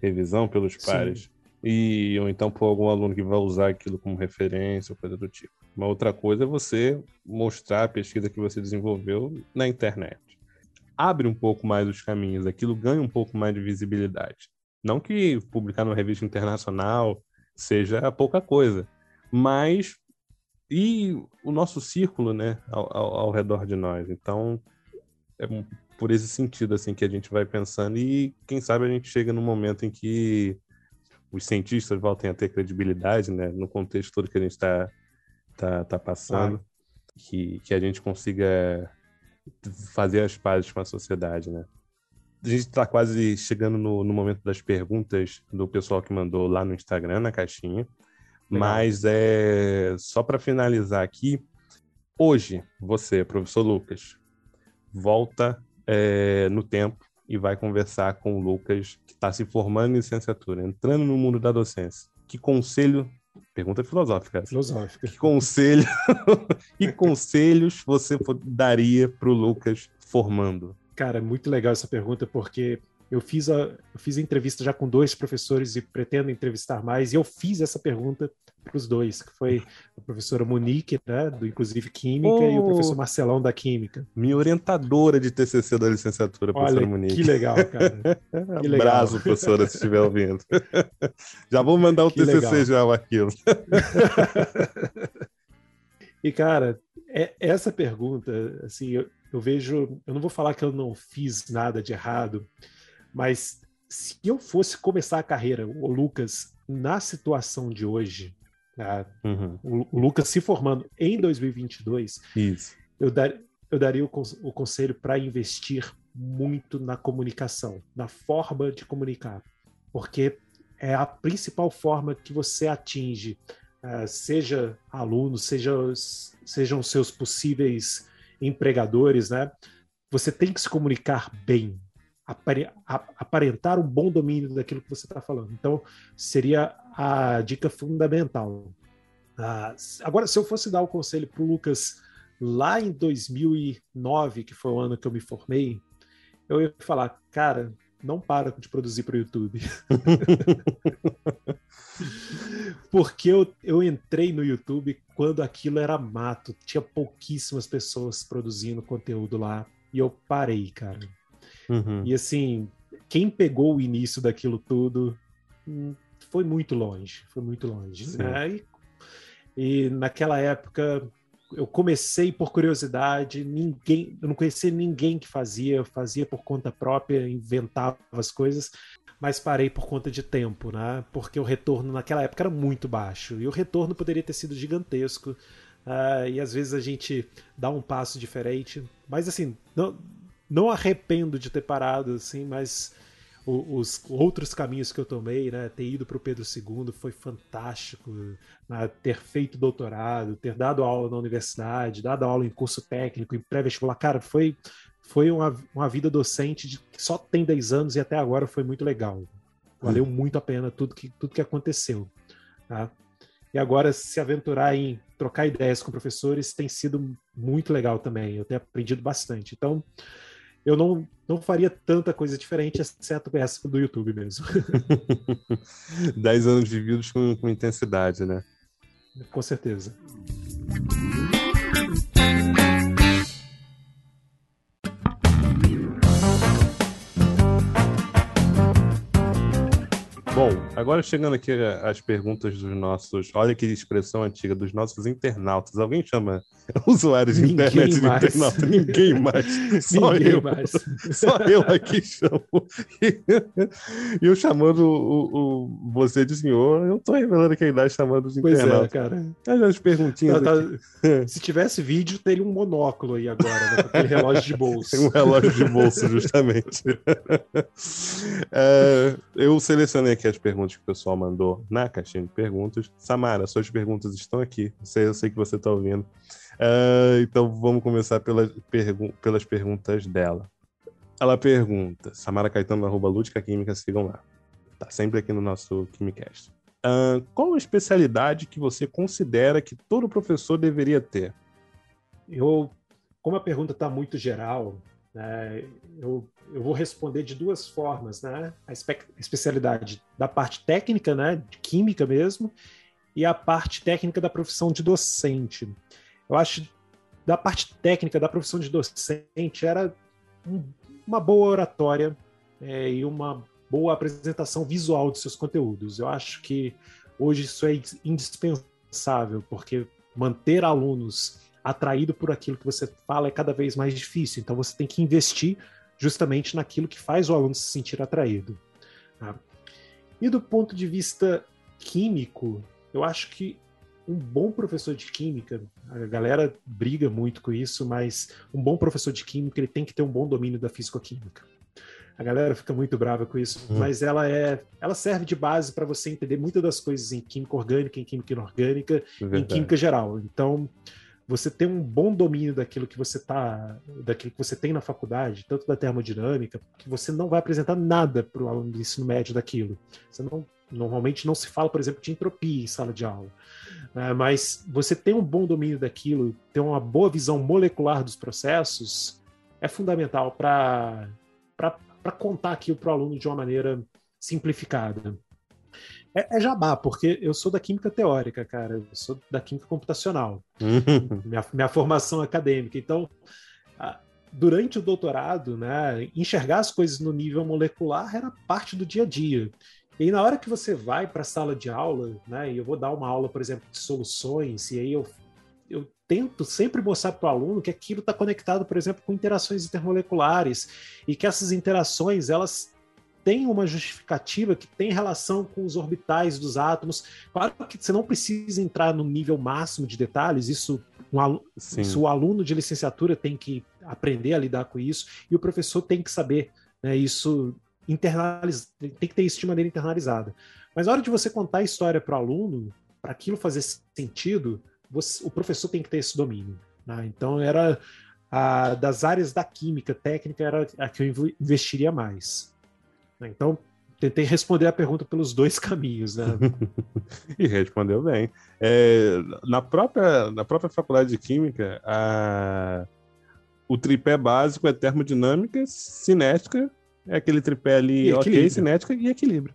Revisão pelos pares. Sim e ou então por algum aluno que vai usar aquilo como referência ou coisa do tipo. Uma outra coisa é você mostrar a pesquisa que você desenvolveu na internet. Abre um pouco mais os caminhos, aquilo ganha um pouco mais de visibilidade. Não que publicar numa revista internacional seja pouca coisa, mas e o nosso círculo, né, ao, ao, ao redor de nós. Então, é por esse sentido assim que a gente vai pensando e quem sabe a gente chega num momento em que os cientistas voltem a ter credibilidade, né, no contexto todo que a gente está tá, tá passando, ah. que, que a gente consiga fazer as pazes com a sociedade, né. A gente está quase chegando no, no momento das perguntas do pessoal que mandou lá no Instagram, na caixinha. Legal. Mas é só para finalizar aqui, hoje você, professor Lucas, volta é, no tempo e vai conversar com o Lucas, que está se formando em licenciatura, entrando no mundo da docência. Que conselho. Pergunta filosófica. Filosófica. Que conselho. e conselhos você daria para o Lucas formando? Cara, é muito legal essa pergunta, porque eu fiz a, eu fiz a entrevista já com dois professores e pretendo entrevistar mais, e eu fiz essa pergunta para os dois, que foi a professora Monique, né, do inclusive Química, oh, e o professor Marcelão da Química. Minha orientadora de TCC da licenciatura, professora Olha, Monique. Que legal, cara. Que legal. Abraço, professora, se estiver ouvindo. já vou mandar o que TCC legal. já, o arquivo. e, cara, é, essa pergunta, assim, eu, eu vejo, eu não vou falar que eu não fiz nada de errado, mas se eu fosse começar a carreira, o Lucas, na situação de hoje, né, uhum. o, o, Lucas se formando em 2022, Isso. Eu, dar, eu daria o, o conselho para investir muito na comunicação, na forma de comunicar, porque é a principal forma que você atinge, uh, seja alunos, seja, sejam seus possíveis empregadores, né? Você tem que se comunicar bem, aparentar um bom domínio daquilo que você está falando. Então, seria a dica fundamental. Ah, agora, se eu fosse dar o um conselho para o Lucas lá em 2009, que foi o ano que eu me formei, eu ia falar, cara, não para de produzir para o YouTube. Porque eu, eu entrei no YouTube quando aquilo era mato, tinha pouquíssimas pessoas produzindo conteúdo lá, e eu parei, cara. Uhum. E assim, quem pegou o início daquilo tudo hum, foi muito longe, foi muito longe. Né? E, e, naquela época eu comecei por curiosidade, ninguém, eu não conhecia ninguém que fazia, eu fazia por conta própria, inventava as coisas, mas parei por conta de tempo, né? Porque o retorno naquela época era muito baixo e o retorno poderia ter sido gigantesco. Uh, e às vezes a gente dá um passo diferente, mas assim, não, não arrependo de ter parado, assim, mas os outros caminhos que eu tomei, né? Ter ido para o Pedro II foi fantástico. Né? Ter feito doutorado, ter dado aula na universidade, dado aula em curso técnico, em pré-vestibular. Cara, foi, foi uma, uma vida docente de, que só tem 10 anos e até agora foi muito legal. Valeu hum. muito a pena tudo que, tudo que aconteceu. Tá? E agora, se aventurar em trocar ideias com professores tem sido muito legal também. Eu tenho aprendido bastante. Então, eu não, não faria tanta coisa diferente, exceto essa do YouTube mesmo. Dez anos vividos com, com intensidade, né? Com certeza. Agora chegando aqui às perguntas dos nossos. Olha que expressão antiga, dos nossos internautas. Alguém chama usuários de Ninguém internet mais. de internauta? Ninguém mais. Só Ninguém eu. Mais. Só eu aqui chamo. E eu chamando o, o, você de senhor, eu tô revelando que a idade chamando os pois é, internautas. É, cara. Olha as perguntinhas. Tá, tá. Se tivesse vídeo, teria um monóculo aí agora, né? aquele relógio de bolso. um relógio de bolso, justamente. é, eu selecionei aqui as perguntas que o pessoal mandou na caixinha de perguntas. Samara, suas perguntas estão aqui. Eu sei, eu sei que você está ouvindo. Uh, então vamos começar pela pergu pelas perguntas dela. Ela pergunta, Samara Caetano, arroba Lúdica Química, sigam lá. Tá sempre aqui no nosso Quimicast. Uh, qual a especialidade que você considera que todo professor deveria ter? Eu, como a pergunta está muito geral, né, eu eu vou responder de duas formas, né? A especialidade da parte técnica, né, de química mesmo, e a parte técnica da profissão de docente. Eu acho da parte técnica da profissão de docente era um, uma boa oratória é, e uma boa apresentação visual de seus conteúdos. Eu acho que hoje isso é indispensável, porque manter alunos atraídos por aquilo que você fala é cada vez mais difícil. Então você tem que investir justamente naquilo que faz o aluno se sentir atraído. Tá? E do ponto de vista químico, eu acho que um bom professor de química, a galera briga muito com isso, mas um bom professor de química ele tem que ter um bom domínio da físico-química. A galera fica muito brava com isso, uhum. mas ela é, ela serve de base para você entender muitas das coisas em química orgânica, em química inorgânica, é em química geral. Então, você ter um bom domínio daquilo que você tá, daquilo que você tem na faculdade, tanto da termodinâmica, que você não vai apresentar nada para o aluno do ensino médio daquilo. Você não, normalmente não se fala, por exemplo, de entropia em sala de aula, é, mas você ter um bom domínio daquilo, ter uma boa visão molecular dos processos, é fundamental para para contar aquilo para o aluno de uma maneira simplificada. É, é, jabá, porque eu sou da química teórica, cara. Eu sou da química computacional. Uhum. minha, minha formação acadêmica. Então, durante o doutorado, né, enxergar as coisas no nível molecular era parte do dia a dia. E na hora que você vai para a sala de aula, né, e eu vou dar uma aula, por exemplo, de soluções, e aí eu, eu tento sempre mostrar para o aluno que aquilo está conectado, por exemplo, com interações intermoleculares, e que essas interações, elas tem uma justificativa que tem relação com os orbitais dos átomos. Claro que você não precisa entrar no nível máximo de detalhes, isso, um, isso o aluno de licenciatura tem que aprender a lidar com isso, e o professor tem que saber né, isso internaliz... tem que ter isso de maneira internalizada. Mas na hora de você contar a história para o aluno, para aquilo fazer sentido, você, o professor tem que ter esse domínio. Né? Então era a, das áreas da química técnica era a que eu investiria mais. Né? Então, tentei responder a pergunta pelos dois caminhos, né? e respondeu bem. É, na, própria, na própria faculdade de Química, a... o tripé básico é termodinâmica, cinética, é aquele tripé ali, ok, cinética e equilíbrio.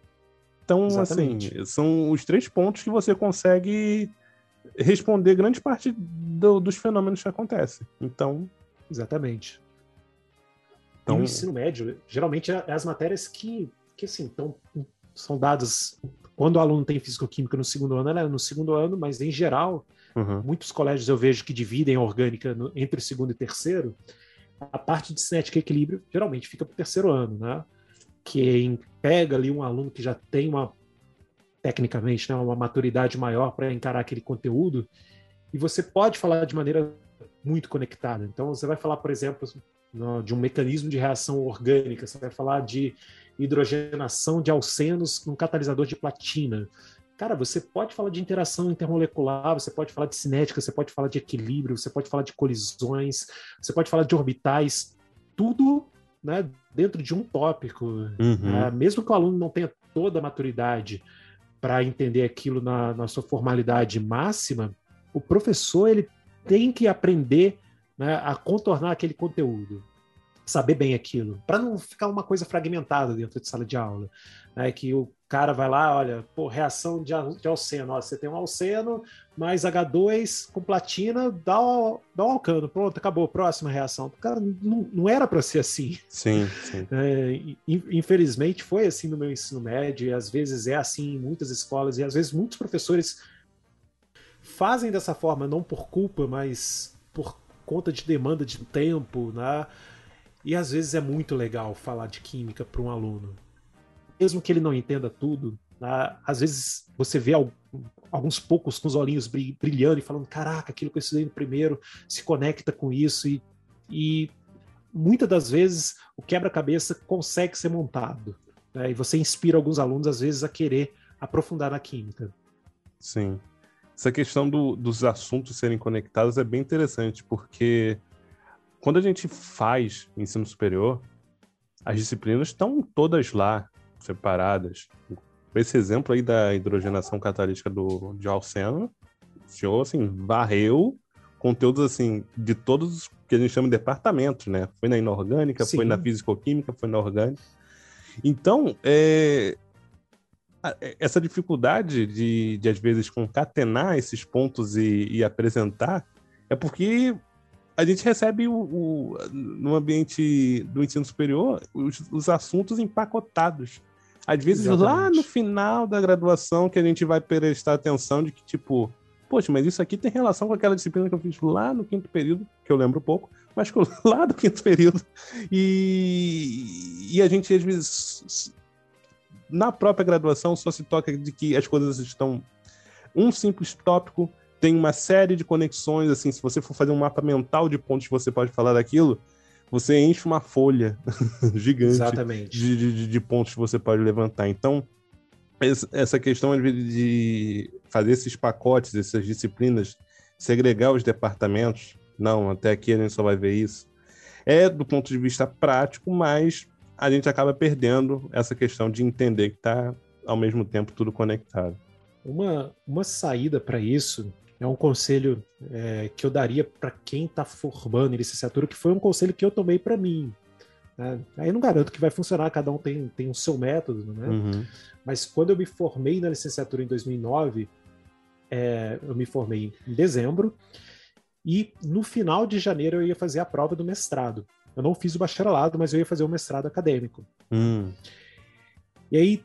Então, assim, Exatamente. assim, são os três pontos que você consegue responder grande parte do, dos fenômenos que acontecem. Então. Exatamente. Então... E no ensino médio, geralmente é, as matérias que, que assim, tão, são dadas quando o aluno tem físico-química no segundo ano, ela é no segundo ano, mas em geral, uhum. muitos colégios eu vejo que dividem a orgânica no, entre segundo e terceiro, a parte de cinética e equilíbrio geralmente fica para o terceiro ano, né? Quem pega ali um aluno que já tem uma, tecnicamente, né, uma maturidade maior para encarar aquele conteúdo, e você pode falar de maneira muito conectada. Então, você vai falar, por exemplo, de um mecanismo de reação orgânica, você vai falar de hidrogenação de alcenos num catalisador de platina. Cara, você pode falar de interação intermolecular, você pode falar de cinética, você pode falar de equilíbrio, você pode falar de colisões, você pode falar de orbitais, tudo né, dentro de um tópico. Uhum. Né? Mesmo que o aluno não tenha toda a maturidade para entender aquilo na, na sua formalidade máxima, o professor ele tem que aprender né, a contornar aquele conteúdo, saber bem aquilo, para não ficar uma coisa fragmentada dentro de sala de aula. Né, que o cara vai lá, olha, pô, reação de, de alceno, ó, você tem um alceno mais H2 com platina, dá, o, dá um alcano, pronto, acabou, próxima reação. Cara, não, não era para ser assim. Sim, sim. É, infelizmente foi assim no meu ensino médio, e às vezes é assim em muitas escolas, e às vezes muitos professores fazem dessa forma, não por culpa, mas por conta de demanda de tempo, né? E às vezes é muito legal falar de química para um aluno. Mesmo que ele não entenda tudo, né? às vezes você vê alguns poucos com os olhinhos brilhando e falando: caraca, aquilo que eu estudei no primeiro se conecta com isso. E, e muitas das vezes o quebra-cabeça consegue ser montado. Né? E você inspira alguns alunos, às vezes, a querer aprofundar na química. Sim essa questão do, dos assuntos serem conectados é bem interessante, porque quando a gente faz ensino superior, as disciplinas estão todas lá, separadas. Esse exemplo aí da hidrogenação catalítica do, de Alceno, o senhor, assim, varreu conteúdos, assim, de todos que a gente chama de departamentos, né? Foi na inorgânica, Sim. foi na físico-química, foi na orgânica. Então, é, essa dificuldade de, de, às vezes, concatenar esses pontos e, e apresentar é porque a gente recebe o, o, no ambiente do ensino superior os, os assuntos empacotados. Às vezes, Exatamente. lá no final da graduação, que a gente vai prestar atenção de que, tipo, poxa, mas isso aqui tem relação com aquela disciplina que eu fiz lá no quinto período, que eu lembro pouco, mas lá do quinto período. E, e a gente, às vezes, na própria graduação só se toca de que as coisas estão. Um simples tópico tem uma série de conexões, assim, se você for fazer um mapa mental de pontos que você pode falar daquilo, você enche uma folha gigante de, de, de, pontos que você pode levantar. Então, essa questão de fazer esses pacotes, essas disciplinas, segregar os departamentos, não, até aqui a gente só vai ver isso, é do ponto de vista prático, mas a gente acaba perdendo essa questão de entender que está ao mesmo tempo tudo conectado. Uma, uma saída para isso é um conselho é, que eu daria para quem está formando em licenciatura, que foi um conselho que eu tomei para mim. Né? Aí não garanto que vai funcionar, cada um tem, tem o seu método, né? Uhum. Mas quando eu me formei na licenciatura em 2009, é, eu me formei em dezembro, e no final de janeiro eu ia fazer a prova do mestrado. Eu não fiz o bacharelado, mas eu ia fazer o mestrado acadêmico. Hum. E aí,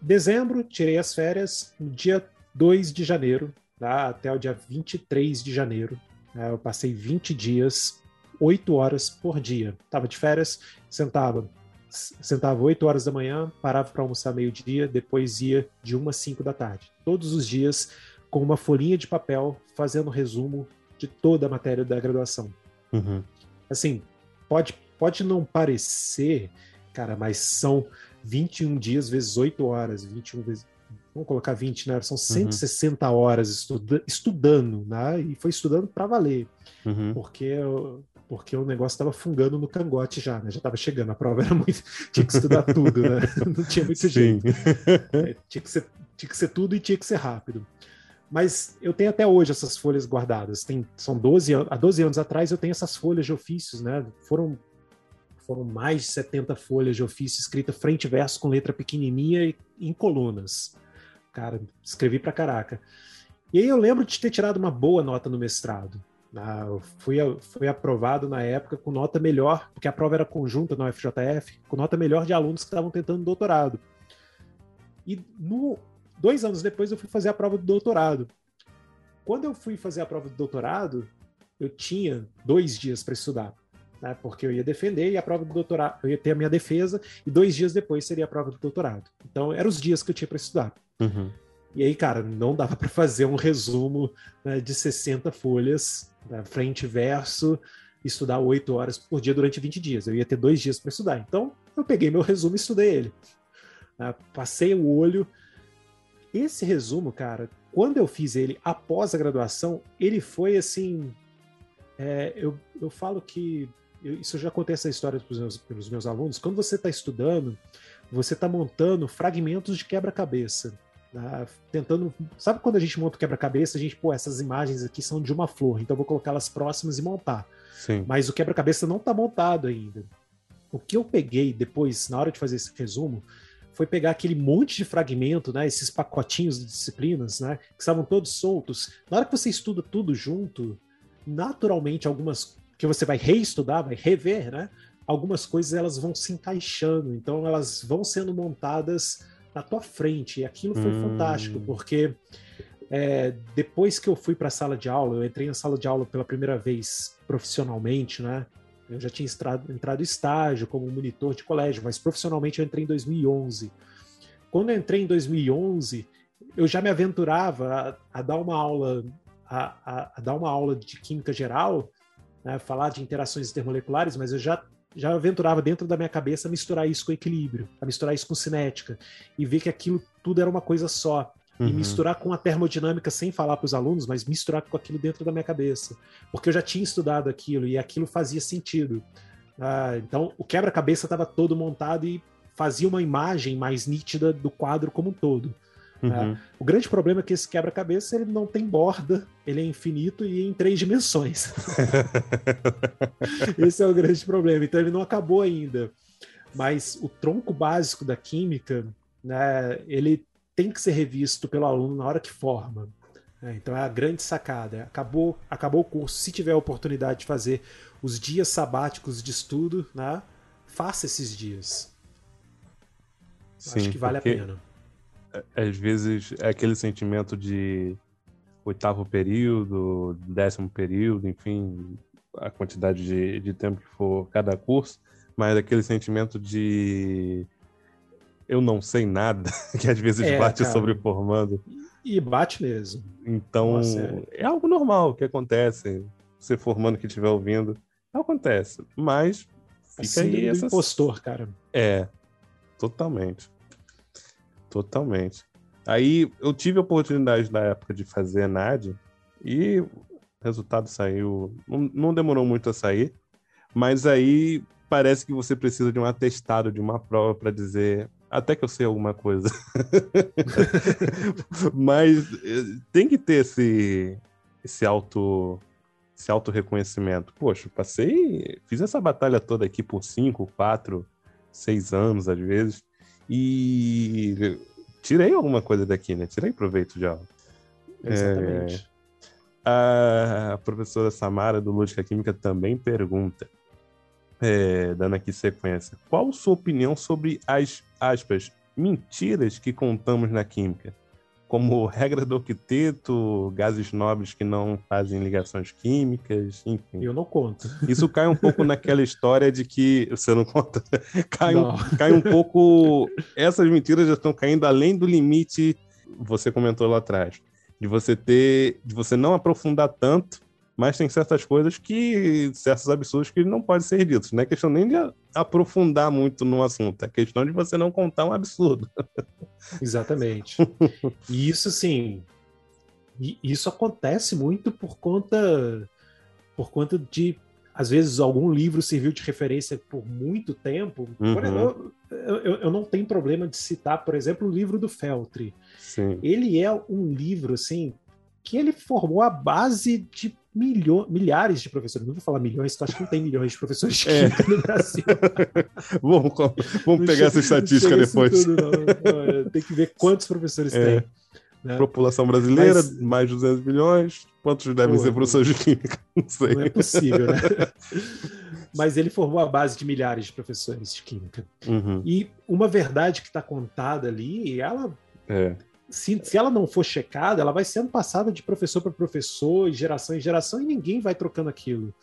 dezembro, tirei as férias. No dia 2 de janeiro, tá? até o dia 23 de janeiro, né? eu passei 20 dias, 8 horas por dia. Tava de férias, sentava sentava 8 horas da manhã, parava para almoçar meio-dia, depois ia de 1 a 5 da tarde. Todos os dias, com uma folhinha de papel, fazendo resumo de toda a matéria da graduação. Uhum. Assim, pode, pode não parecer, cara, mas são 21 dias vezes 8 horas, 21 vezes. Vamos colocar 20, né? São 160 uhum. horas estuda, estudando, né? E foi estudando para valer. Uhum. Porque, porque o negócio estava fungando no cangote já, né? Já estava chegando, a prova era muito. Tinha que estudar tudo, né? Não tinha muito Sim. jeito. É, tinha, que ser, tinha que ser tudo e tinha que ser rápido. Mas eu tenho até hoje essas folhas guardadas. Tem, são 12 há 12 anos atrás eu tenho essas folhas de ofícios, né? Foram, foram mais de 70 folhas de ofício escrita frente e verso com letra pequenininha e em colunas. Cara, escrevi pra caraca. E aí eu lembro de ter tirado uma boa nota no mestrado. Ah, fui, fui aprovado na época com nota melhor, porque a prova era conjunta no FJF, com nota melhor de alunos que estavam tentando doutorado. E no dois anos depois eu fui fazer a prova do doutorado. quando eu fui fazer a prova do doutorado, eu tinha dois dias para estudar. Né, porque eu ia defender e a prova do doutorado, eu ia ter a minha defesa, e dois dias depois seria a prova do doutorado. Então, eram os dias que eu tinha para estudar. Uhum. E aí, cara, não dava para fazer um resumo né, de 60 folhas, né, frente e verso, estudar oito horas por dia durante 20 dias. Eu ia ter dois dias para estudar. Então, eu peguei meu resumo e estudei ele. Uh, passei o olho. Esse resumo, cara, quando eu fiz ele após a graduação, ele foi assim. É, eu, eu falo que. Eu, isso eu já contei essa história para os meus, meus, meus alunos. Quando você está estudando, você está montando fragmentos de quebra-cabeça. Né? Tentando. Sabe quando a gente monta o quebra-cabeça, a gente, pô, essas imagens aqui são de uma flor, então eu vou colocar elas próximas e montar. Sim. Mas o quebra-cabeça não está montado ainda. O que eu peguei depois, na hora de fazer esse resumo, foi pegar aquele monte de fragmento, né, esses pacotinhos de disciplinas, né, que estavam todos soltos. Na hora que você estuda tudo junto, naturalmente algumas que você vai reestudar, vai rever, né, algumas coisas elas vão se encaixando, então elas vão sendo montadas na tua frente. E aquilo foi hum. fantástico, porque é, depois que eu fui para a sala de aula, eu entrei na sala de aula pela primeira vez profissionalmente, né? Eu já tinha entrado, entrado estágio como monitor de colégio, mas profissionalmente eu entrei em 2011. Quando eu entrei em 2011, eu já me aventurava a, a dar uma aula a, a, a, dar uma aula de química geral, né, falar de interações intermoleculares, mas eu já já aventurava dentro da minha cabeça a misturar isso com equilíbrio, a misturar isso com cinética e ver que aquilo tudo era uma coisa só uhum. e misturar com a termodinâmica sem falar para os alunos, mas misturar com aquilo dentro da minha cabeça, porque eu já tinha estudado aquilo e aquilo fazia sentido. Ah, então o quebra-cabeça estava todo montado e fazia uma imagem mais nítida do quadro como um todo. Uhum. Ah, o grande problema é que esse quebra-cabeça ele não tem borda, ele é infinito e em três dimensões. esse é o grande problema. Então ele não acabou ainda. Mas o tronco básico da química, né, ele tem que ser revisto pelo aluno na hora que forma. É, então é a grande sacada. Acabou, acabou o curso. Se tiver a oportunidade de fazer os dias sabáticos de estudo, né, faça esses dias. Sim, Acho que vale a pena. Às vezes é aquele sentimento de oitavo período, décimo período, enfim, a quantidade de, de tempo que for cada curso, mas aquele sentimento de eu não sei nada, que às vezes é, bate cara. sobre formando. E bate mesmo. Então, Nossa, é. é. algo normal que acontece. Você formando que estiver ouvindo, acontece. Mas fica aí essa... impostor, cara. É, totalmente. Totalmente. Aí eu tive a oportunidade na época de fazer NAD e o resultado saiu. Não, não demorou muito a sair, mas aí parece que você precisa de um atestado, de uma prova para dizer até que eu sei alguma coisa. Mas eh, tem que ter esse, esse auto esse auto reconhecimento. Poxa, passei, fiz essa batalha toda aqui por cinco, quatro, seis anos às vezes e tirei alguma coisa daqui, né? Tirei proveito de algo. Exatamente. É, a professora Samara do Lógica Química também pergunta: é, dando aqui sequência, qual sua opinião sobre as, aspas, mentiras que contamos na química? Como regra do octeto, gases nobres que não fazem ligações químicas, enfim. Eu não conto. Isso cai um pouco naquela história de que. Você não conta? cai, não. Um, cai um pouco. Essas mentiras já estão caindo além do limite, você comentou lá atrás, de você ter. de você não aprofundar tanto mas tem certas coisas que, certos absurdos que não podem ser ditos. Não é questão nem de aprofundar muito no assunto, é questão de você não contar um absurdo. Exatamente. e isso, sim, isso acontece muito por conta, por conta de, às vezes, algum livro serviu de referência por muito tempo. Uhum. Por exemplo, eu, eu, eu, não tenho problema de citar, por exemplo, o livro do Feltri. Sim. Ele é um livro, assim, que ele formou a base de milho, milhares de professores. Não vou falar milhões, porque eu acho que não tem milhões de professores de química é. no Brasil. vamos vamos pegar essa estatística depois. Tudo, tem que ver quantos professores é. tem. Né? População brasileira, Mas... mais de 200 milhões. Quantos devem Pô, ser professores de química? Não sei. Não é possível, né? Mas ele formou a base de milhares de professores de química. Uhum. E uma verdade que está contada ali, ela é se, se ela não for checada, ela vai sendo passada de professor para professor, geração em geração, e ninguém vai trocando aquilo.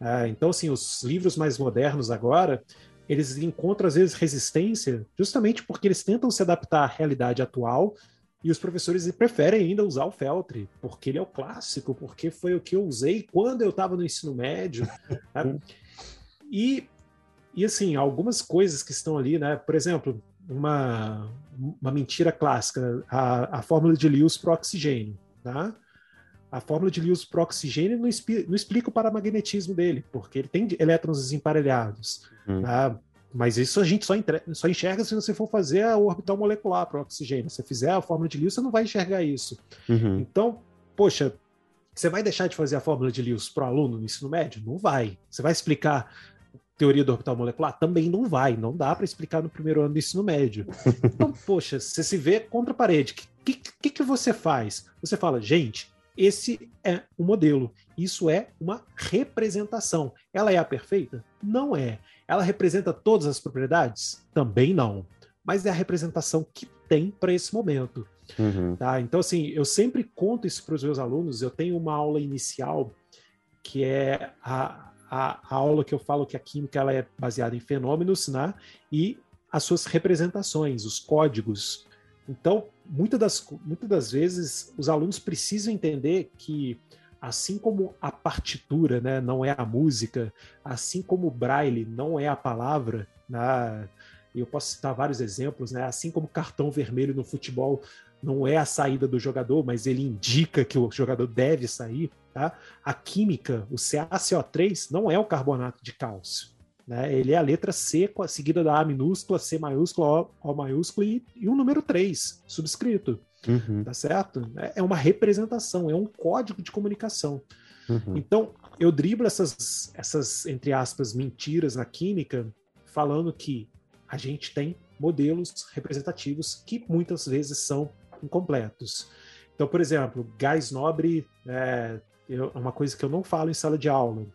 É, então, assim, os livros mais modernos agora, eles encontram às vezes resistência justamente porque eles tentam se adaptar à realidade atual e os professores preferem ainda usar o Feltri, porque ele é o clássico, porque foi o que eu usei quando eu estava no ensino médio. Né? E, e, assim, algumas coisas que estão ali, né? Por exemplo, uma, uma mentira clássica, a, a fórmula de Lewis para o oxigênio. Tá? A fórmula de Lewis para o oxigênio não, não, explica o paramagnetismo dele, porque ele tem elétrons desemparelhados. Hum. Tá? Mas isso a gente só, entre... só enxerga se você for fazer a orbital molecular para o oxigênio. Se você fizer a fórmula de Lewis, você não vai enxergar isso. Uhum. Então, poxa, você vai deixar de fazer a fórmula de Lewis para o aluno no ensino médio? Não vai. Você vai explicar teoria do orbital molecular? Também não vai. Não dá para explicar no primeiro ano do ensino médio. Então, poxa, você se vê contra a parede. O que, que, que você faz? Você fala, gente, esse é o modelo. Isso é uma representação. Ela é a perfeita? Não é. Ela representa todas as propriedades? Também não. Mas é a representação que tem para esse momento. Uhum. Tá? Então, assim, eu sempre conto isso para os meus alunos. Eu tenho uma aula inicial que é a, a, a, aula que eu falo que a química ela é baseada em fenômenos né? e as suas representações, os códigos. Então, muitas das, muitas das vezes, os alunos precisam entender que assim como a partitura né, não é a música, assim como o braille não é a palavra, né, eu posso citar vários exemplos, né, assim como cartão vermelho no futebol não é a saída do jogador, mas ele indica que o jogador deve sair, tá? a química, o CaCO3, não é o carbonato de cálcio. Né? Ele é a letra C seguida da A minúscula, C maiúscula, O, o maiúsculo e, e um número 3 subscrito. Uhum. Tá certo? É, é uma representação, é um código de comunicação. Uhum. Então, eu driblo essas, essas, entre aspas, mentiras na química, falando que a gente tem modelos representativos que muitas vezes são incompletos. Então, por exemplo, gás nobre é, é uma coisa que eu não falo em sala de aula.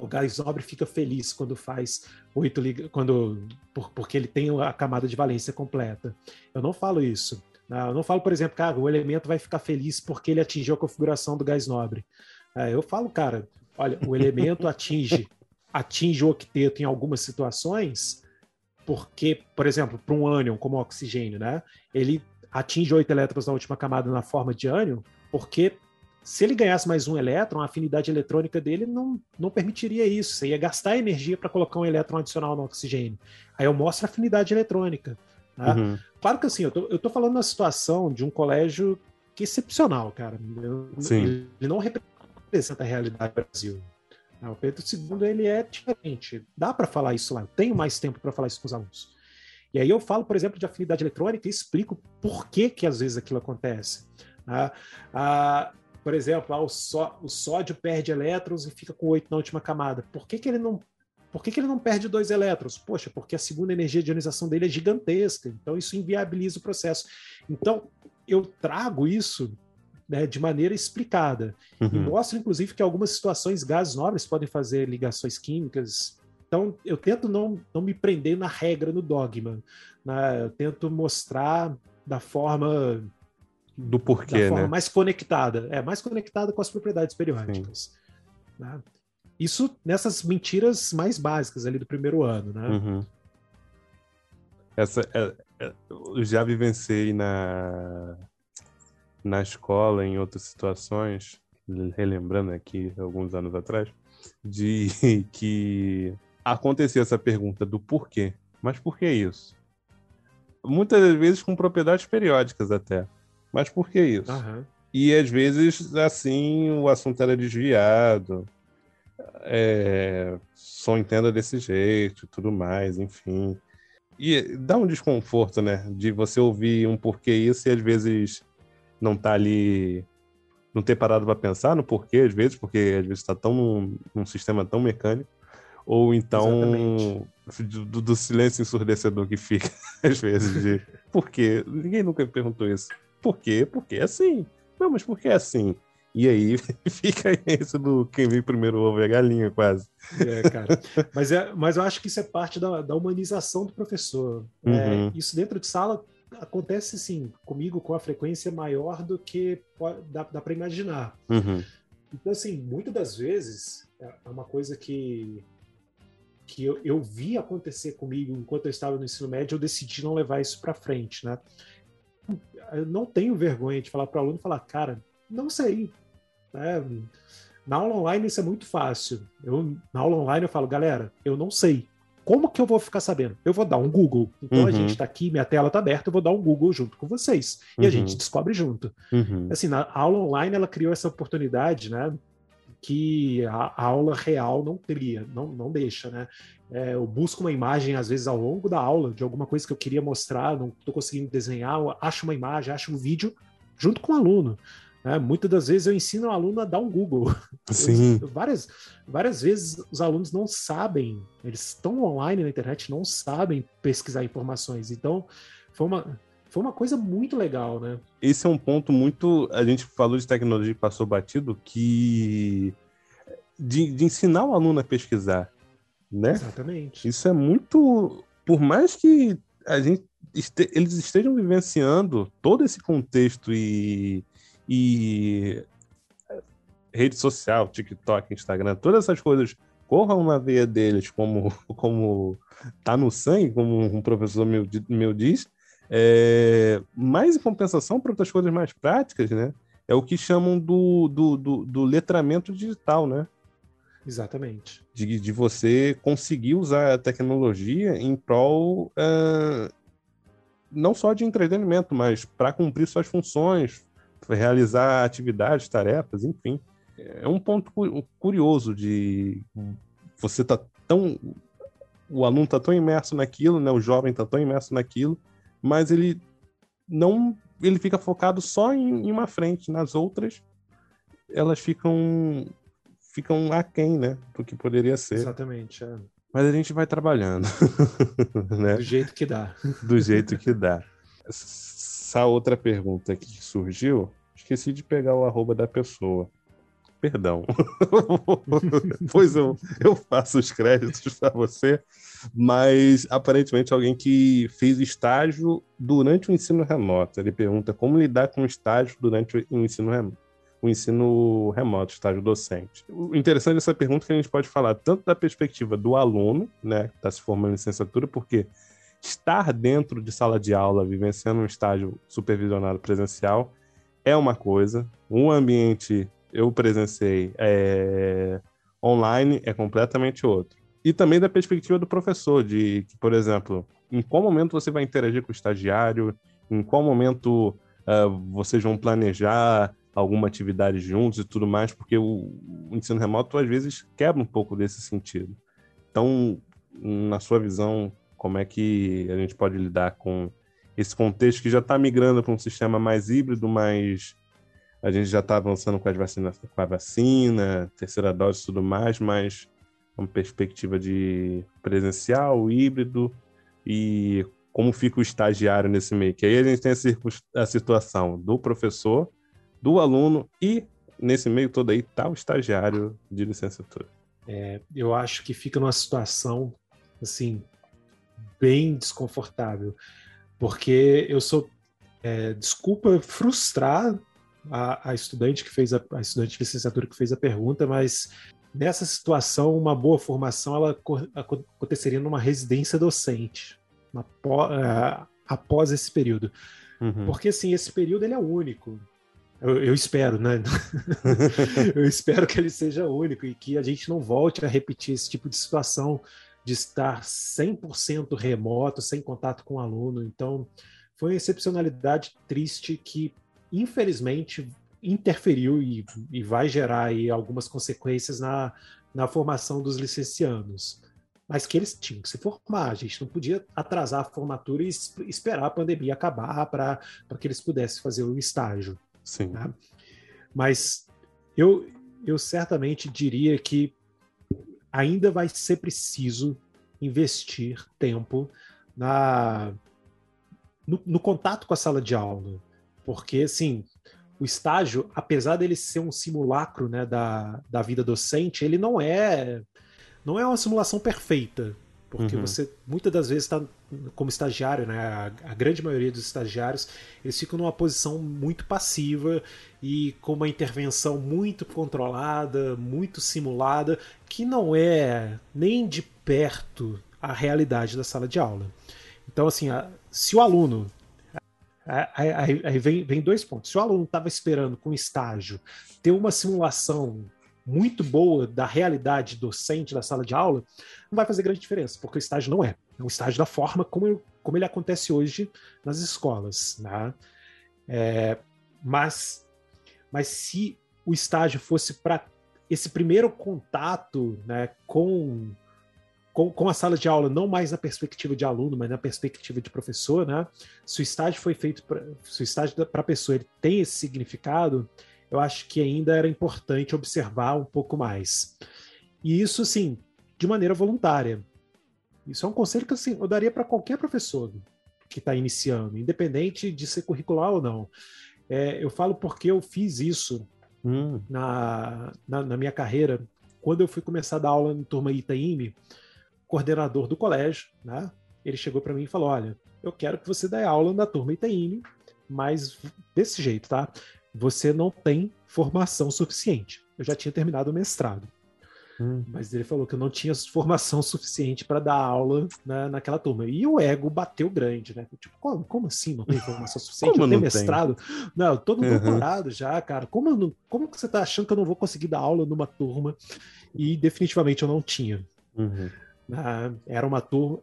O gás nobre fica feliz quando faz oito quando porque ele tem a camada de valência completa. Eu não falo isso. Né? Eu não falo, por exemplo, cara, o elemento vai ficar feliz porque ele atingiu a configuração do gás nobre. É, eu falo, cara, olha, o elemento atinge, atinge o octeto em algumas situações, porque, por exemplo, para um ânion como oxigênio, né? Ele atinge oito elétrons na última camada na forma de ânion, porque se ele ganhasse mais um elétron, a afinidade eletrônica dele não, não permitiria isso. Você ia gastar energia para colocar um elétron adicional no oxigênio. Aí eu mostro a afinidade eletrônica. Né? Uhum. Claro que assim, eu tô, eu tô falando na situação de um colégio que é excepcional, cara. Sim. Ele não representa a realidade do Brasil. Né? O Pedro II ele é diferente. Dá para falar isso lá. Eu tenho mais tempo para falar isso com os alunos. E aí eu falo, por exemplo, de afinidade eletrônica e explico por que que às vezes aquilo acontece. Ah, ah, por exemplo, ah, o, só, o sódio perde elétrons e fica com oito na última camada. Por que, que ele não por que, que, ele não perde dois elétrons? Poxa, porque a segunda energia de ionização dele é gigantesca, então isso inviabiliza o processo. Então, eu trago isso né, de maneira explicada. Uhum. E mostro, inclusive, que algumas situações gases nobres podem fazer ligações químicas. Então, eu tento não, não me prender na regra, no dogma. Né? Eu tento mostrar da forma do porquê, da forma né? mais conectada, é mais conectada com as propriedades periódicas. Né? Isso nessas mentiras mais básicas ali do primeiro ano, né? Uhum. Essa, é, é, eu já vivenciei na, na escola, em outras situações, relembrando aqui alguns anos atrás, de que acontecia essa pergunta do porquê. Mas por que isso? Muitas vezes com propriedades periódicas até. Mas por que isso? Uhum. E às vezes, assim, o assunto era desviado é, só entenda desse jeito, tudo mais, enfim. E dá um desconforto, né? De você ouvir um porquê isso e às vezes não tá ali, não ter parado para pensar no porquê, às vezes, porque às vezes está tão num, num, sistema tão mecânico, ou então do, do, silêncio ensurdecedor que fica, às vezes, de por quê? Ninguém nunca perguntou isso. Por quê? Porque é assim. Não, mas por que é assim? E aí fica isso do quem vem primeiro ovo é a galinha, quase. É, cara. Mas, é, mas eu acho que isso é parte da, da humanização do professor. É, uhum. É, isso dentro de sala acontece sim comigo com a frequência maior do que dá, dá para imaginar. Uhum. Então, assim, muitas das vezes é, é uma coisa que, que eu, eu vi acontecer comigo enquanto eu estava no ensino médio, eu decidi não levar isso para frente, né? Eu não tenho vergonha de falar para o aluno falar, cara, não sei. Né? Na aula online isso é muito fácil. Eu, na aula online eu falo, galera, eu não sei. Como que eu vou ficar sabendo? Eu vou dar um Google. Então uhum. a gente está aqui, minha tela está aberta, eu vou dar um Google junto com vocês. E uhum. a gente descobre junto. Uhum. Assim, na aula online ela criou essa oportunidade, né? Que a, a aula real não cria, não, não deixa, né? É, eu busco uma imagem, às vezes, ao longo da aula, de alguma coisa que eu queria mostrar, não estou conseguindo desenhar, acho uma imagem, acho um vídeo, junto com o aluno. Né? Muitas das vezes eu ensino o aluno a dar um Google. Sim. Eu, várias, várias vezes os alunos não sabem, eles estão online na internet, não sabem pesquisar informações. Então, foi uma, foi uma coisa muito legal, né? Esse é um ponto muito. A gente falou de tecnologia que passou batido, que. De, de ensinar o aluno a pesquisar. Né? Exatamente. Isso é muito. Por mais que a gente este, eles estejam vivenciando todo esse contexto e e rede social, TikTok, Instagram, todas essas coisas corram na veia deles como, como tá no sangue, como um professor meu, meu diz, é, mas em compensação para outras coisas mais práticas, né? É o que chamam do, do, do, do letramento digital, né? Exatamente. De, de você conseguir usar a tecnologia em prol uh, não só de entretenimento, mas para cumprir suas funções, realizar atividades, tarefas, enfim. É um ponto curioso de você tá tão o aluno tá tão imerso naquilo, né? O jovem tá tão imerso naquilo, mas ele não ele fica focado só em, em uma frente, nas outras elas ficam ficam aquém, né, do que poderia ser. Exatamente. É. Mas a gente vai trabalhando, né? Do jeito que dá. Do jeito que dá essa outra pergunta que surgiu, esqueci de pegar o arroba da pessoa. Perdão. pois eu, eu faço os créditos para você, mas aparentemente alguém que fez estágio durante o ensino remoto. Ele pergunta como lidar com estágio durante o ensino remoto o ensino remoto, estágio docente. O interessante dessa pergunta é que a gente pode falar tanto da perspectiva do aluno, né, que está se formando em licenciatura, porque estar dentro de sala de aula, vivenciando um estágio supervisionado presencial, é uma coisa. Um ambiente, eu presenciei, é... online, é completamente outro. E também da perspectiva do professor, de que, por exemplo, em qual momento você vai interagir com o estagiário, em qual momento uh, vocês vão planejar alguma atividade juntos e tudo mais, porque o, o ensino remoto às vezes quebra um pouco desse sentido. Então, na sua visão, como é que a gente pode lidar com esse contexto que já está migrando para um sistema mais híbrido, mas a gente já está avançando com, as vacinas, com a vacina, terceira dose e tudo mais, mas uma perspectiva de presencial, híbrido e como fica o estagiário nesse meio. Que aí a gente tem a situação do professor, do aluno e nesse meio todo aí está o estagiário de licenciatura. É, eu acho que fica numa situação assim bem desconfortável, porque eu sou, é, desculpa frustrar a, a, estudante que fez a, a, estudante de licenciatura que fez a pergunta, mas nessa situação uma boa formação ela aconteceria numa residência docente, uma, uh, após esse período, uhum. porque assim esse período ele é único. Eu, eu espero, né? eu espero que ele seja único e que a gente não volte a repetir esse tipo de situação de estar 100% remoto, sem contato com o aluno. Então, foi uma excepcionalidade triste que, infelizmente, interferiu e, e vai gerar aí algumas consequências na, na formação dos licenciados. Mas que eles tinham que se formar, a gente não podia atrasar a formatura e esperar a pandemia acabar para que eles pudessem fazer o estágio. Sim. Né? Mas eu, eu certamente diria que ainda vai ser preciso investir tempo na no, no, contato com a sala de aula, porque assim o estágio, apesar dele ser um simulacro né, da, da vida docente, ele não é não é uma simulação perfeita, porque uhum. você muitas das vezes está como estagiário, né? A, a, grande maioria dos estagiários eles ficam numa posição muito passiva e com uma intervenção muito controlada, muito simulada, que não é nem de perto a realidade da sala de aula. Então, assim, a, se o aluno Aí, aí, vem, vem, dois pontos. Se o aluno estava esperando com estágio ter uma simulação muito boa da realidade docente da sala de aula, não vai fazer grande diferença, porque o estágio não é. É um estágio da forma como, como ele acontece hoje nas escolas. Né? É, mas, mas se o estágio fosse para esse primeiro contato né, com, com, com, a sala de aula, não mais na perspectiva de aluno, mas na perspectiva de professor, né? se o estágio foi feito, pra, se o estágio para a pessoa ele tem esse significado, eu acho que ainda era importante observar um pouco mais. E isso, sim, de maneira voluntária. Isso é um conselho que assim, eu daria para qualquer professor que está iniciando, independente de ser curricular ou não. É, eu falo porque eu fiz isso hum. na, na, na, minha carreira. Quando eu fui começar a dar aula em turma Itaime, coordenador do colégio, né, ele chegou para mim e falou: Olha, eu quero que você dê aula na turma Itaime, mas desse jeito, tá? você não tem formação suficiente. Eu já tinha terminado o mestrado. Hum. Mas ele falou que eu não tinha formação suficiente para dar aula né, naquela turma. E o ego bateu grande, né? Tipo, como, como assim não tem formação suficiente? como eu tenho mestrado? Tem? Não, todo uhum. doutorado já, cara. Como, não, como que você está achando que eu não vou conseguir dar aula numa turma? E definitivamente eu não tinha. Uhum. Ah, era uma turma.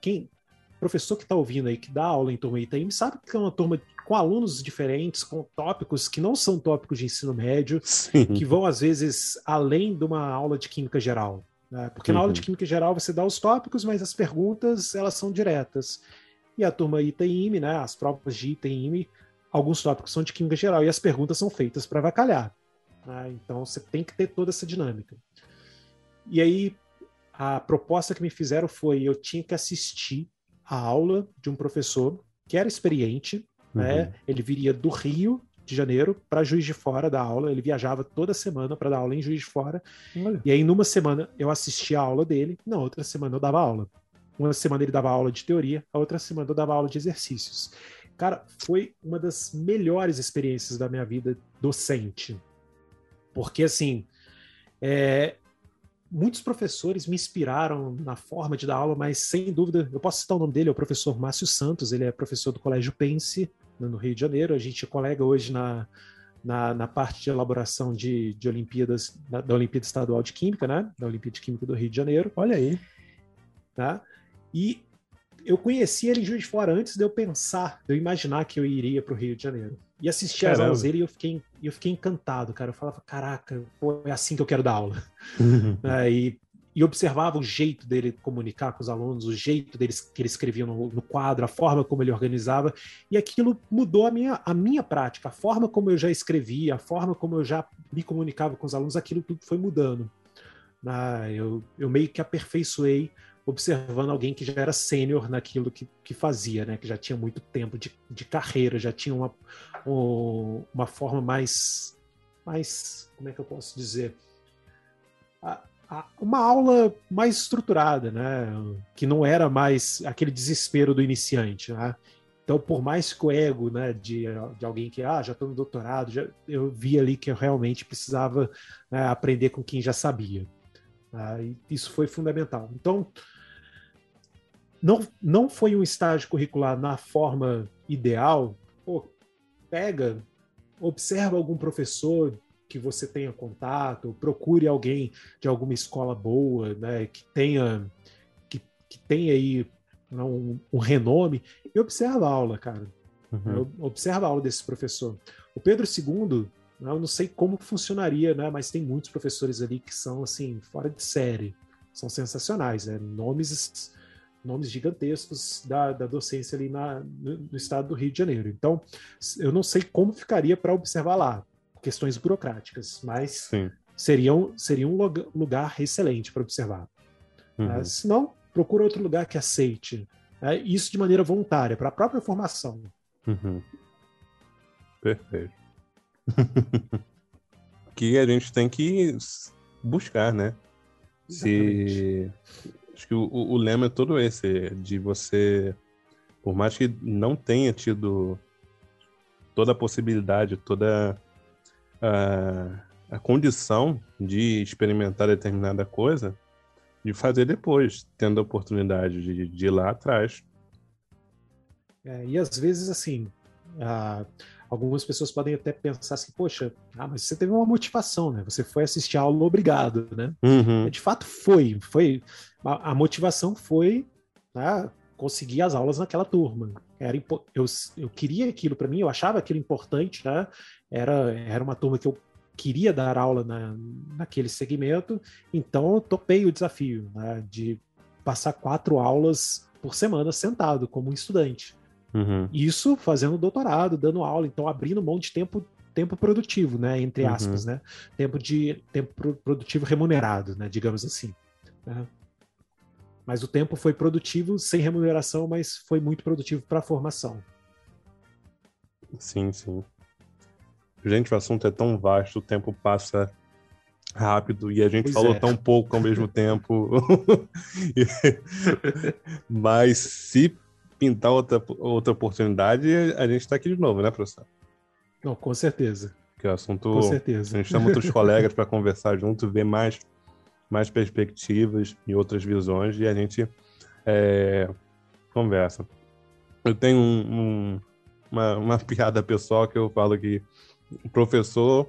Quem, professor que está ouvindo aí, que dá aula em turma Itaim, sabe que é uma turma com alunos diferentes, com tópicos que não são tópicos de ensino médio, Sim. que vão, às vezes, além de uma aula de química geral. Né? Porque uhum. na aula de uhum. química geral você dá os tópicos, mas as perguntas, elas são diretas. E a turma ITIM, né, as provas de ITIM, alguns tópicos são de química geral e as perguntas são feitas para vacalhar. Né? Então você tem que ter toda essa dinâmica. E aí, a proposta que me fizeram foi: eu tinha que assistir a aula de um professor que era experiente, né? Uhum. Ele viria do Rio de Janeiro para Juiz de Fora da aula. Ele viajava toda semana para dar aula em Juiz de Fora. Olha. E aí, numa semana, eu assistia a aula dele, na outra semana, eu dava aula. Uma semana ele dava aula de teoria, a outra semana eu dava aula de exercícios. Cara, foi uma das melhores experiências da minha vida docente. Porque, assim, é, muitos professores me inspiraram na forma de dar aula, mas sem dúvida, eu posso citar o nome dele, é o professor Márcio Santos, ele é professor do Colégio Pense, no Rio de Janeiro. A gente é colega hoje na, na, na parte de elaboração de, de Olimpíadas, da, da, Olimpíada Estadual de Química, né? Da Olimpíada de Química do Rio de Janeiro. Olha aí. Tá? E eu conheci ele em Juiz de Fora antes de eu pensar, de eu imaginar que eu iria para o Rio de Janeiro. E assisti Caramba. as aulas dele e eu fiquei, eu fiquei encantado, cara. Eu falava, caraca, pô, é assim que eu quero dar aula. é, e e observava o jeito dele comunicar com os alunos, o jeito deles que ele escrevia no, no, quadro, a forma como ele organizava, e aquilo mudou a minha, a minha prática, a forma como eu já escrevia, a forma como eu já me comunicava com os alunos, aquilo tudo foi mudando. Ah, eu, eu meio que aperfeiçoei observando alguém que já era sênior naquilo que, que fazia, né? que já tinha muito tempo de, de carreira, já tinha uma, uma forma mais, mais, como é que eu posso dizer? uma aula mais estruturada, né? Que não era mais aquele desespero do iniciante, né? Então, por mais que o ego né, de, de alguém que ah, já estou no doutorado, já, eu vi ali que eu realmente precisava né, aprender com quem já sabia. Né? Isso foi fundamental. Então, não, não foi um estágio curricular na forma ideal. Pega, observa algum professor que você tenha contato, procure alguém de alguma escola boa, né, que tenha que, que tenha aí né, um, um, renome e observa a aula, cara. Uhum. Observa a aula desse professor. O Pedro II, né, eu não sei como funcionaria, né, mas tem muitos professores ali que são assim fora de série, são sensacionais, né, nomes nomes gigantescos da, da docência ali na, no, no estado do Rio de Janeiro. Então, eu não sei como ficaria para observar lá questões burocráticas, mas Sim. seriam, seria um lugar excelente para observar. Uhum. Uh, se não, procura outro lugar que aceite. Uh, isso de maneira voluntária, para a própria formação. Uhum. Perfeito. que a gente tem que buscar, né? Exatamente. Se Acho que o, o, lema é todo esse, de você, por mais que não tenha tido toda a possibilidade, toda a, a condição de experimentar determinada coisa, de fazer depois, tendo a oportunidade de, de ir lá atrás. É, e às vezes, assim, a, algumas pessoas podem até pensar assim, poxa, ah, mas você teve uma motivação, né? Você foi assistir a aula obrigado, né? Uhum. De fato foi, foi a, a motivação foi né, conseguir as aulas naquela turma. Era eu, eu queria aquilo para mim, eu achava aquilo importante, né? Era, era uma turma que eu queria dar aula na, naquele segmento, então eu topei o desafio né, de passar quatro aulas por semana sentado como um estudante. Uhum. Isso fazendo doutorado, dando aula, então abrindo mão de tempo tempo produtivo, né, entre uhum. aspas, uhum. né, tempo de tempo produtivo remunerado, né, digamos assim. Né? Mas o tempo foi produtivo sem remuneração, mas foi muito produtivo para a formação. Sim, sim. Gente, o assunto é tão vasto, o tempo passa rápido e a gente pois falou é. tão pouco ao mesmo tempo. Mas se pintar outra, outra oportunidade, a gente está aqui de novo, né, professor? Não, com certeza. Que o assunto. Com certeza. A gente chama outros colegas para conversar junto, ver mais, mais perspectivas e outras visões e a gente é, conversa. Eu tenho um, um, uma, uma piada pessoal que eu falo que o professor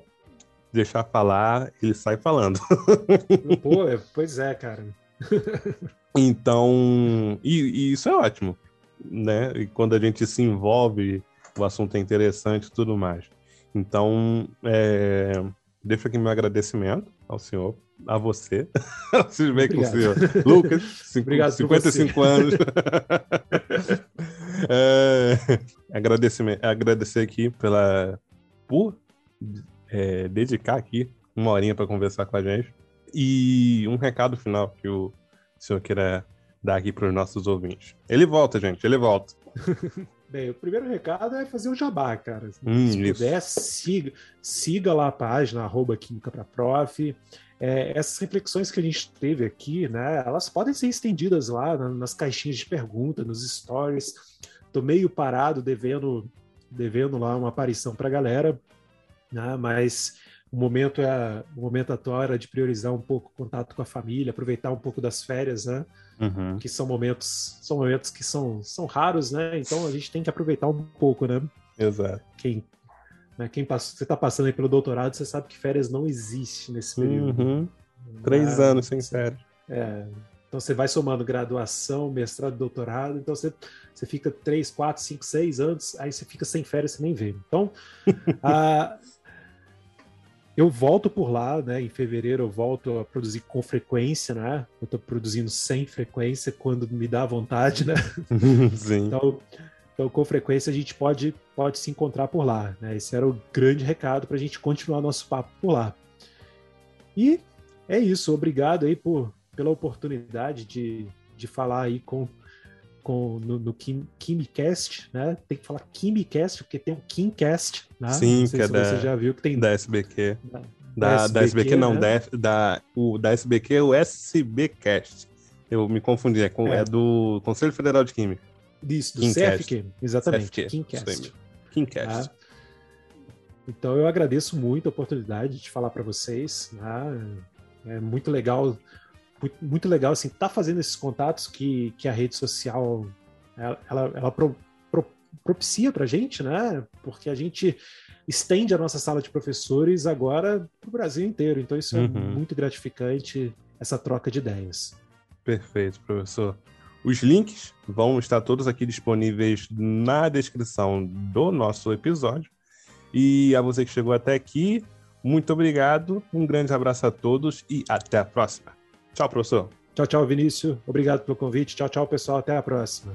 deixar falar, ele sai falando. Pô, pois é, cara. então, e, e, isso é ótimo né? E quando a gente se envolve, o assunto é interessante e tudo mais. Então, é, deixo aqui meu agradecimento ao senhor, a você. Vocês veem com o senhor. Lucas, cinco, Obrigado 55 anos. é, agradecimento, agradecer aqui pela, por é, dedicar aqui uma horinha para conversar com a gente. E um recado final que o senhor queira dar aqui para os nossos ouvintes. Ele volta, gente, ele volta. Bem, o primeiro recado é fazer o jabá, cara. Hum, Se puder, siga, siga lá a página, arroba Química para Prof. É, essas reflexões que a gente teve aqui, né, elas podem ser estendidas lá nas caixinhas de pergunta, nos stories. Tô meio parado, devendo, devendo lá uma aparição para a galera, né, mas o momento é o momento atual era de priorizar um pouco o contato com a família, aproveitar um pouco das férias, né? Uhum. Que são momentos, são momentos que são, são raros, né? Então a gente tem que aproveitar um pouco, né? Exato. Quem, né, quem passa, você está passando aí pelo doutorado, você sabe que férias não existe nesse período. Uhum. Três anos sem férias. É. Então você vai somando graduação, mestrado, doutorado, então você, você fica três, quatro, cinco, seis anos, aí você fica sem férias, você nem vê. Então, a, eu volto por lá, né? Em fevereiro eu volto a produzir com frequência, né? Eu estou produzindo sem frequência quando me dá vontade, né? Sim. Então, então, com frequência a gente pode, pode se encontrar por lá, né? Esse era o grande recado para a gente continuar nosso papo por lá. E é isso. Obrigado aí por, pela oportunidade de, de falar aí com com, no, no Kim, Kimcast, né? Tem que falar Kimcast, porque tem o Kimcast, né? Sim, que é da, você já viu que tem da SBQ. Da, da, SBQ, da SBQ não, né? da, da, o, da SBQ é o SBcast. Eu me confundi, é, com, é. é do Conselho Federal de Química. Isso, do CFQ, exatamente. CFQ, Kimcast. Kimcast. Tá? Então eu agradeço muito a oportunidade de falar para vocês. Né? É muito legal muito legal assim tá fazendo esses contatos que, que a rede social ela, ela, ela pro, pro, propicia para gente, né? Porque a gente estende a nossa sala de professores agora para o Brasil inteiro. Então isso é uhum. é muito gratificante essa troca de ideias. Perfeito, professor. Os links vão estar todos aqui disponíveis na descrição do nosso episódio. E a você que chegou até aqui, muito obrigado, um grande abraço a todos e até a próxima. Tchau, professor. Tchau, tchau, Vinícius. Obrigado pelo convite. Tchau, tchau, pessoal. Até a próxima.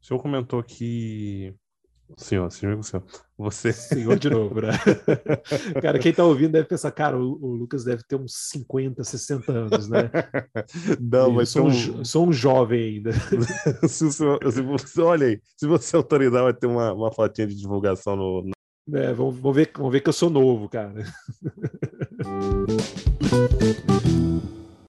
O senhor comentou que Senhor, senhor, senhor. Você. Senhor de novo, né? cara, quem tá ouvindo deve pensar, cara, o, o, Lucas deve ter uns 50, 60 anos, né? Não, mas sou, um, sou um jovem ainda. se, você, se você, olha aí, se você autorizar, vai ter uma, uma fotinha de divulgação no. É, vamos, vamos, ver, vamos ver que eu sou novo, cara.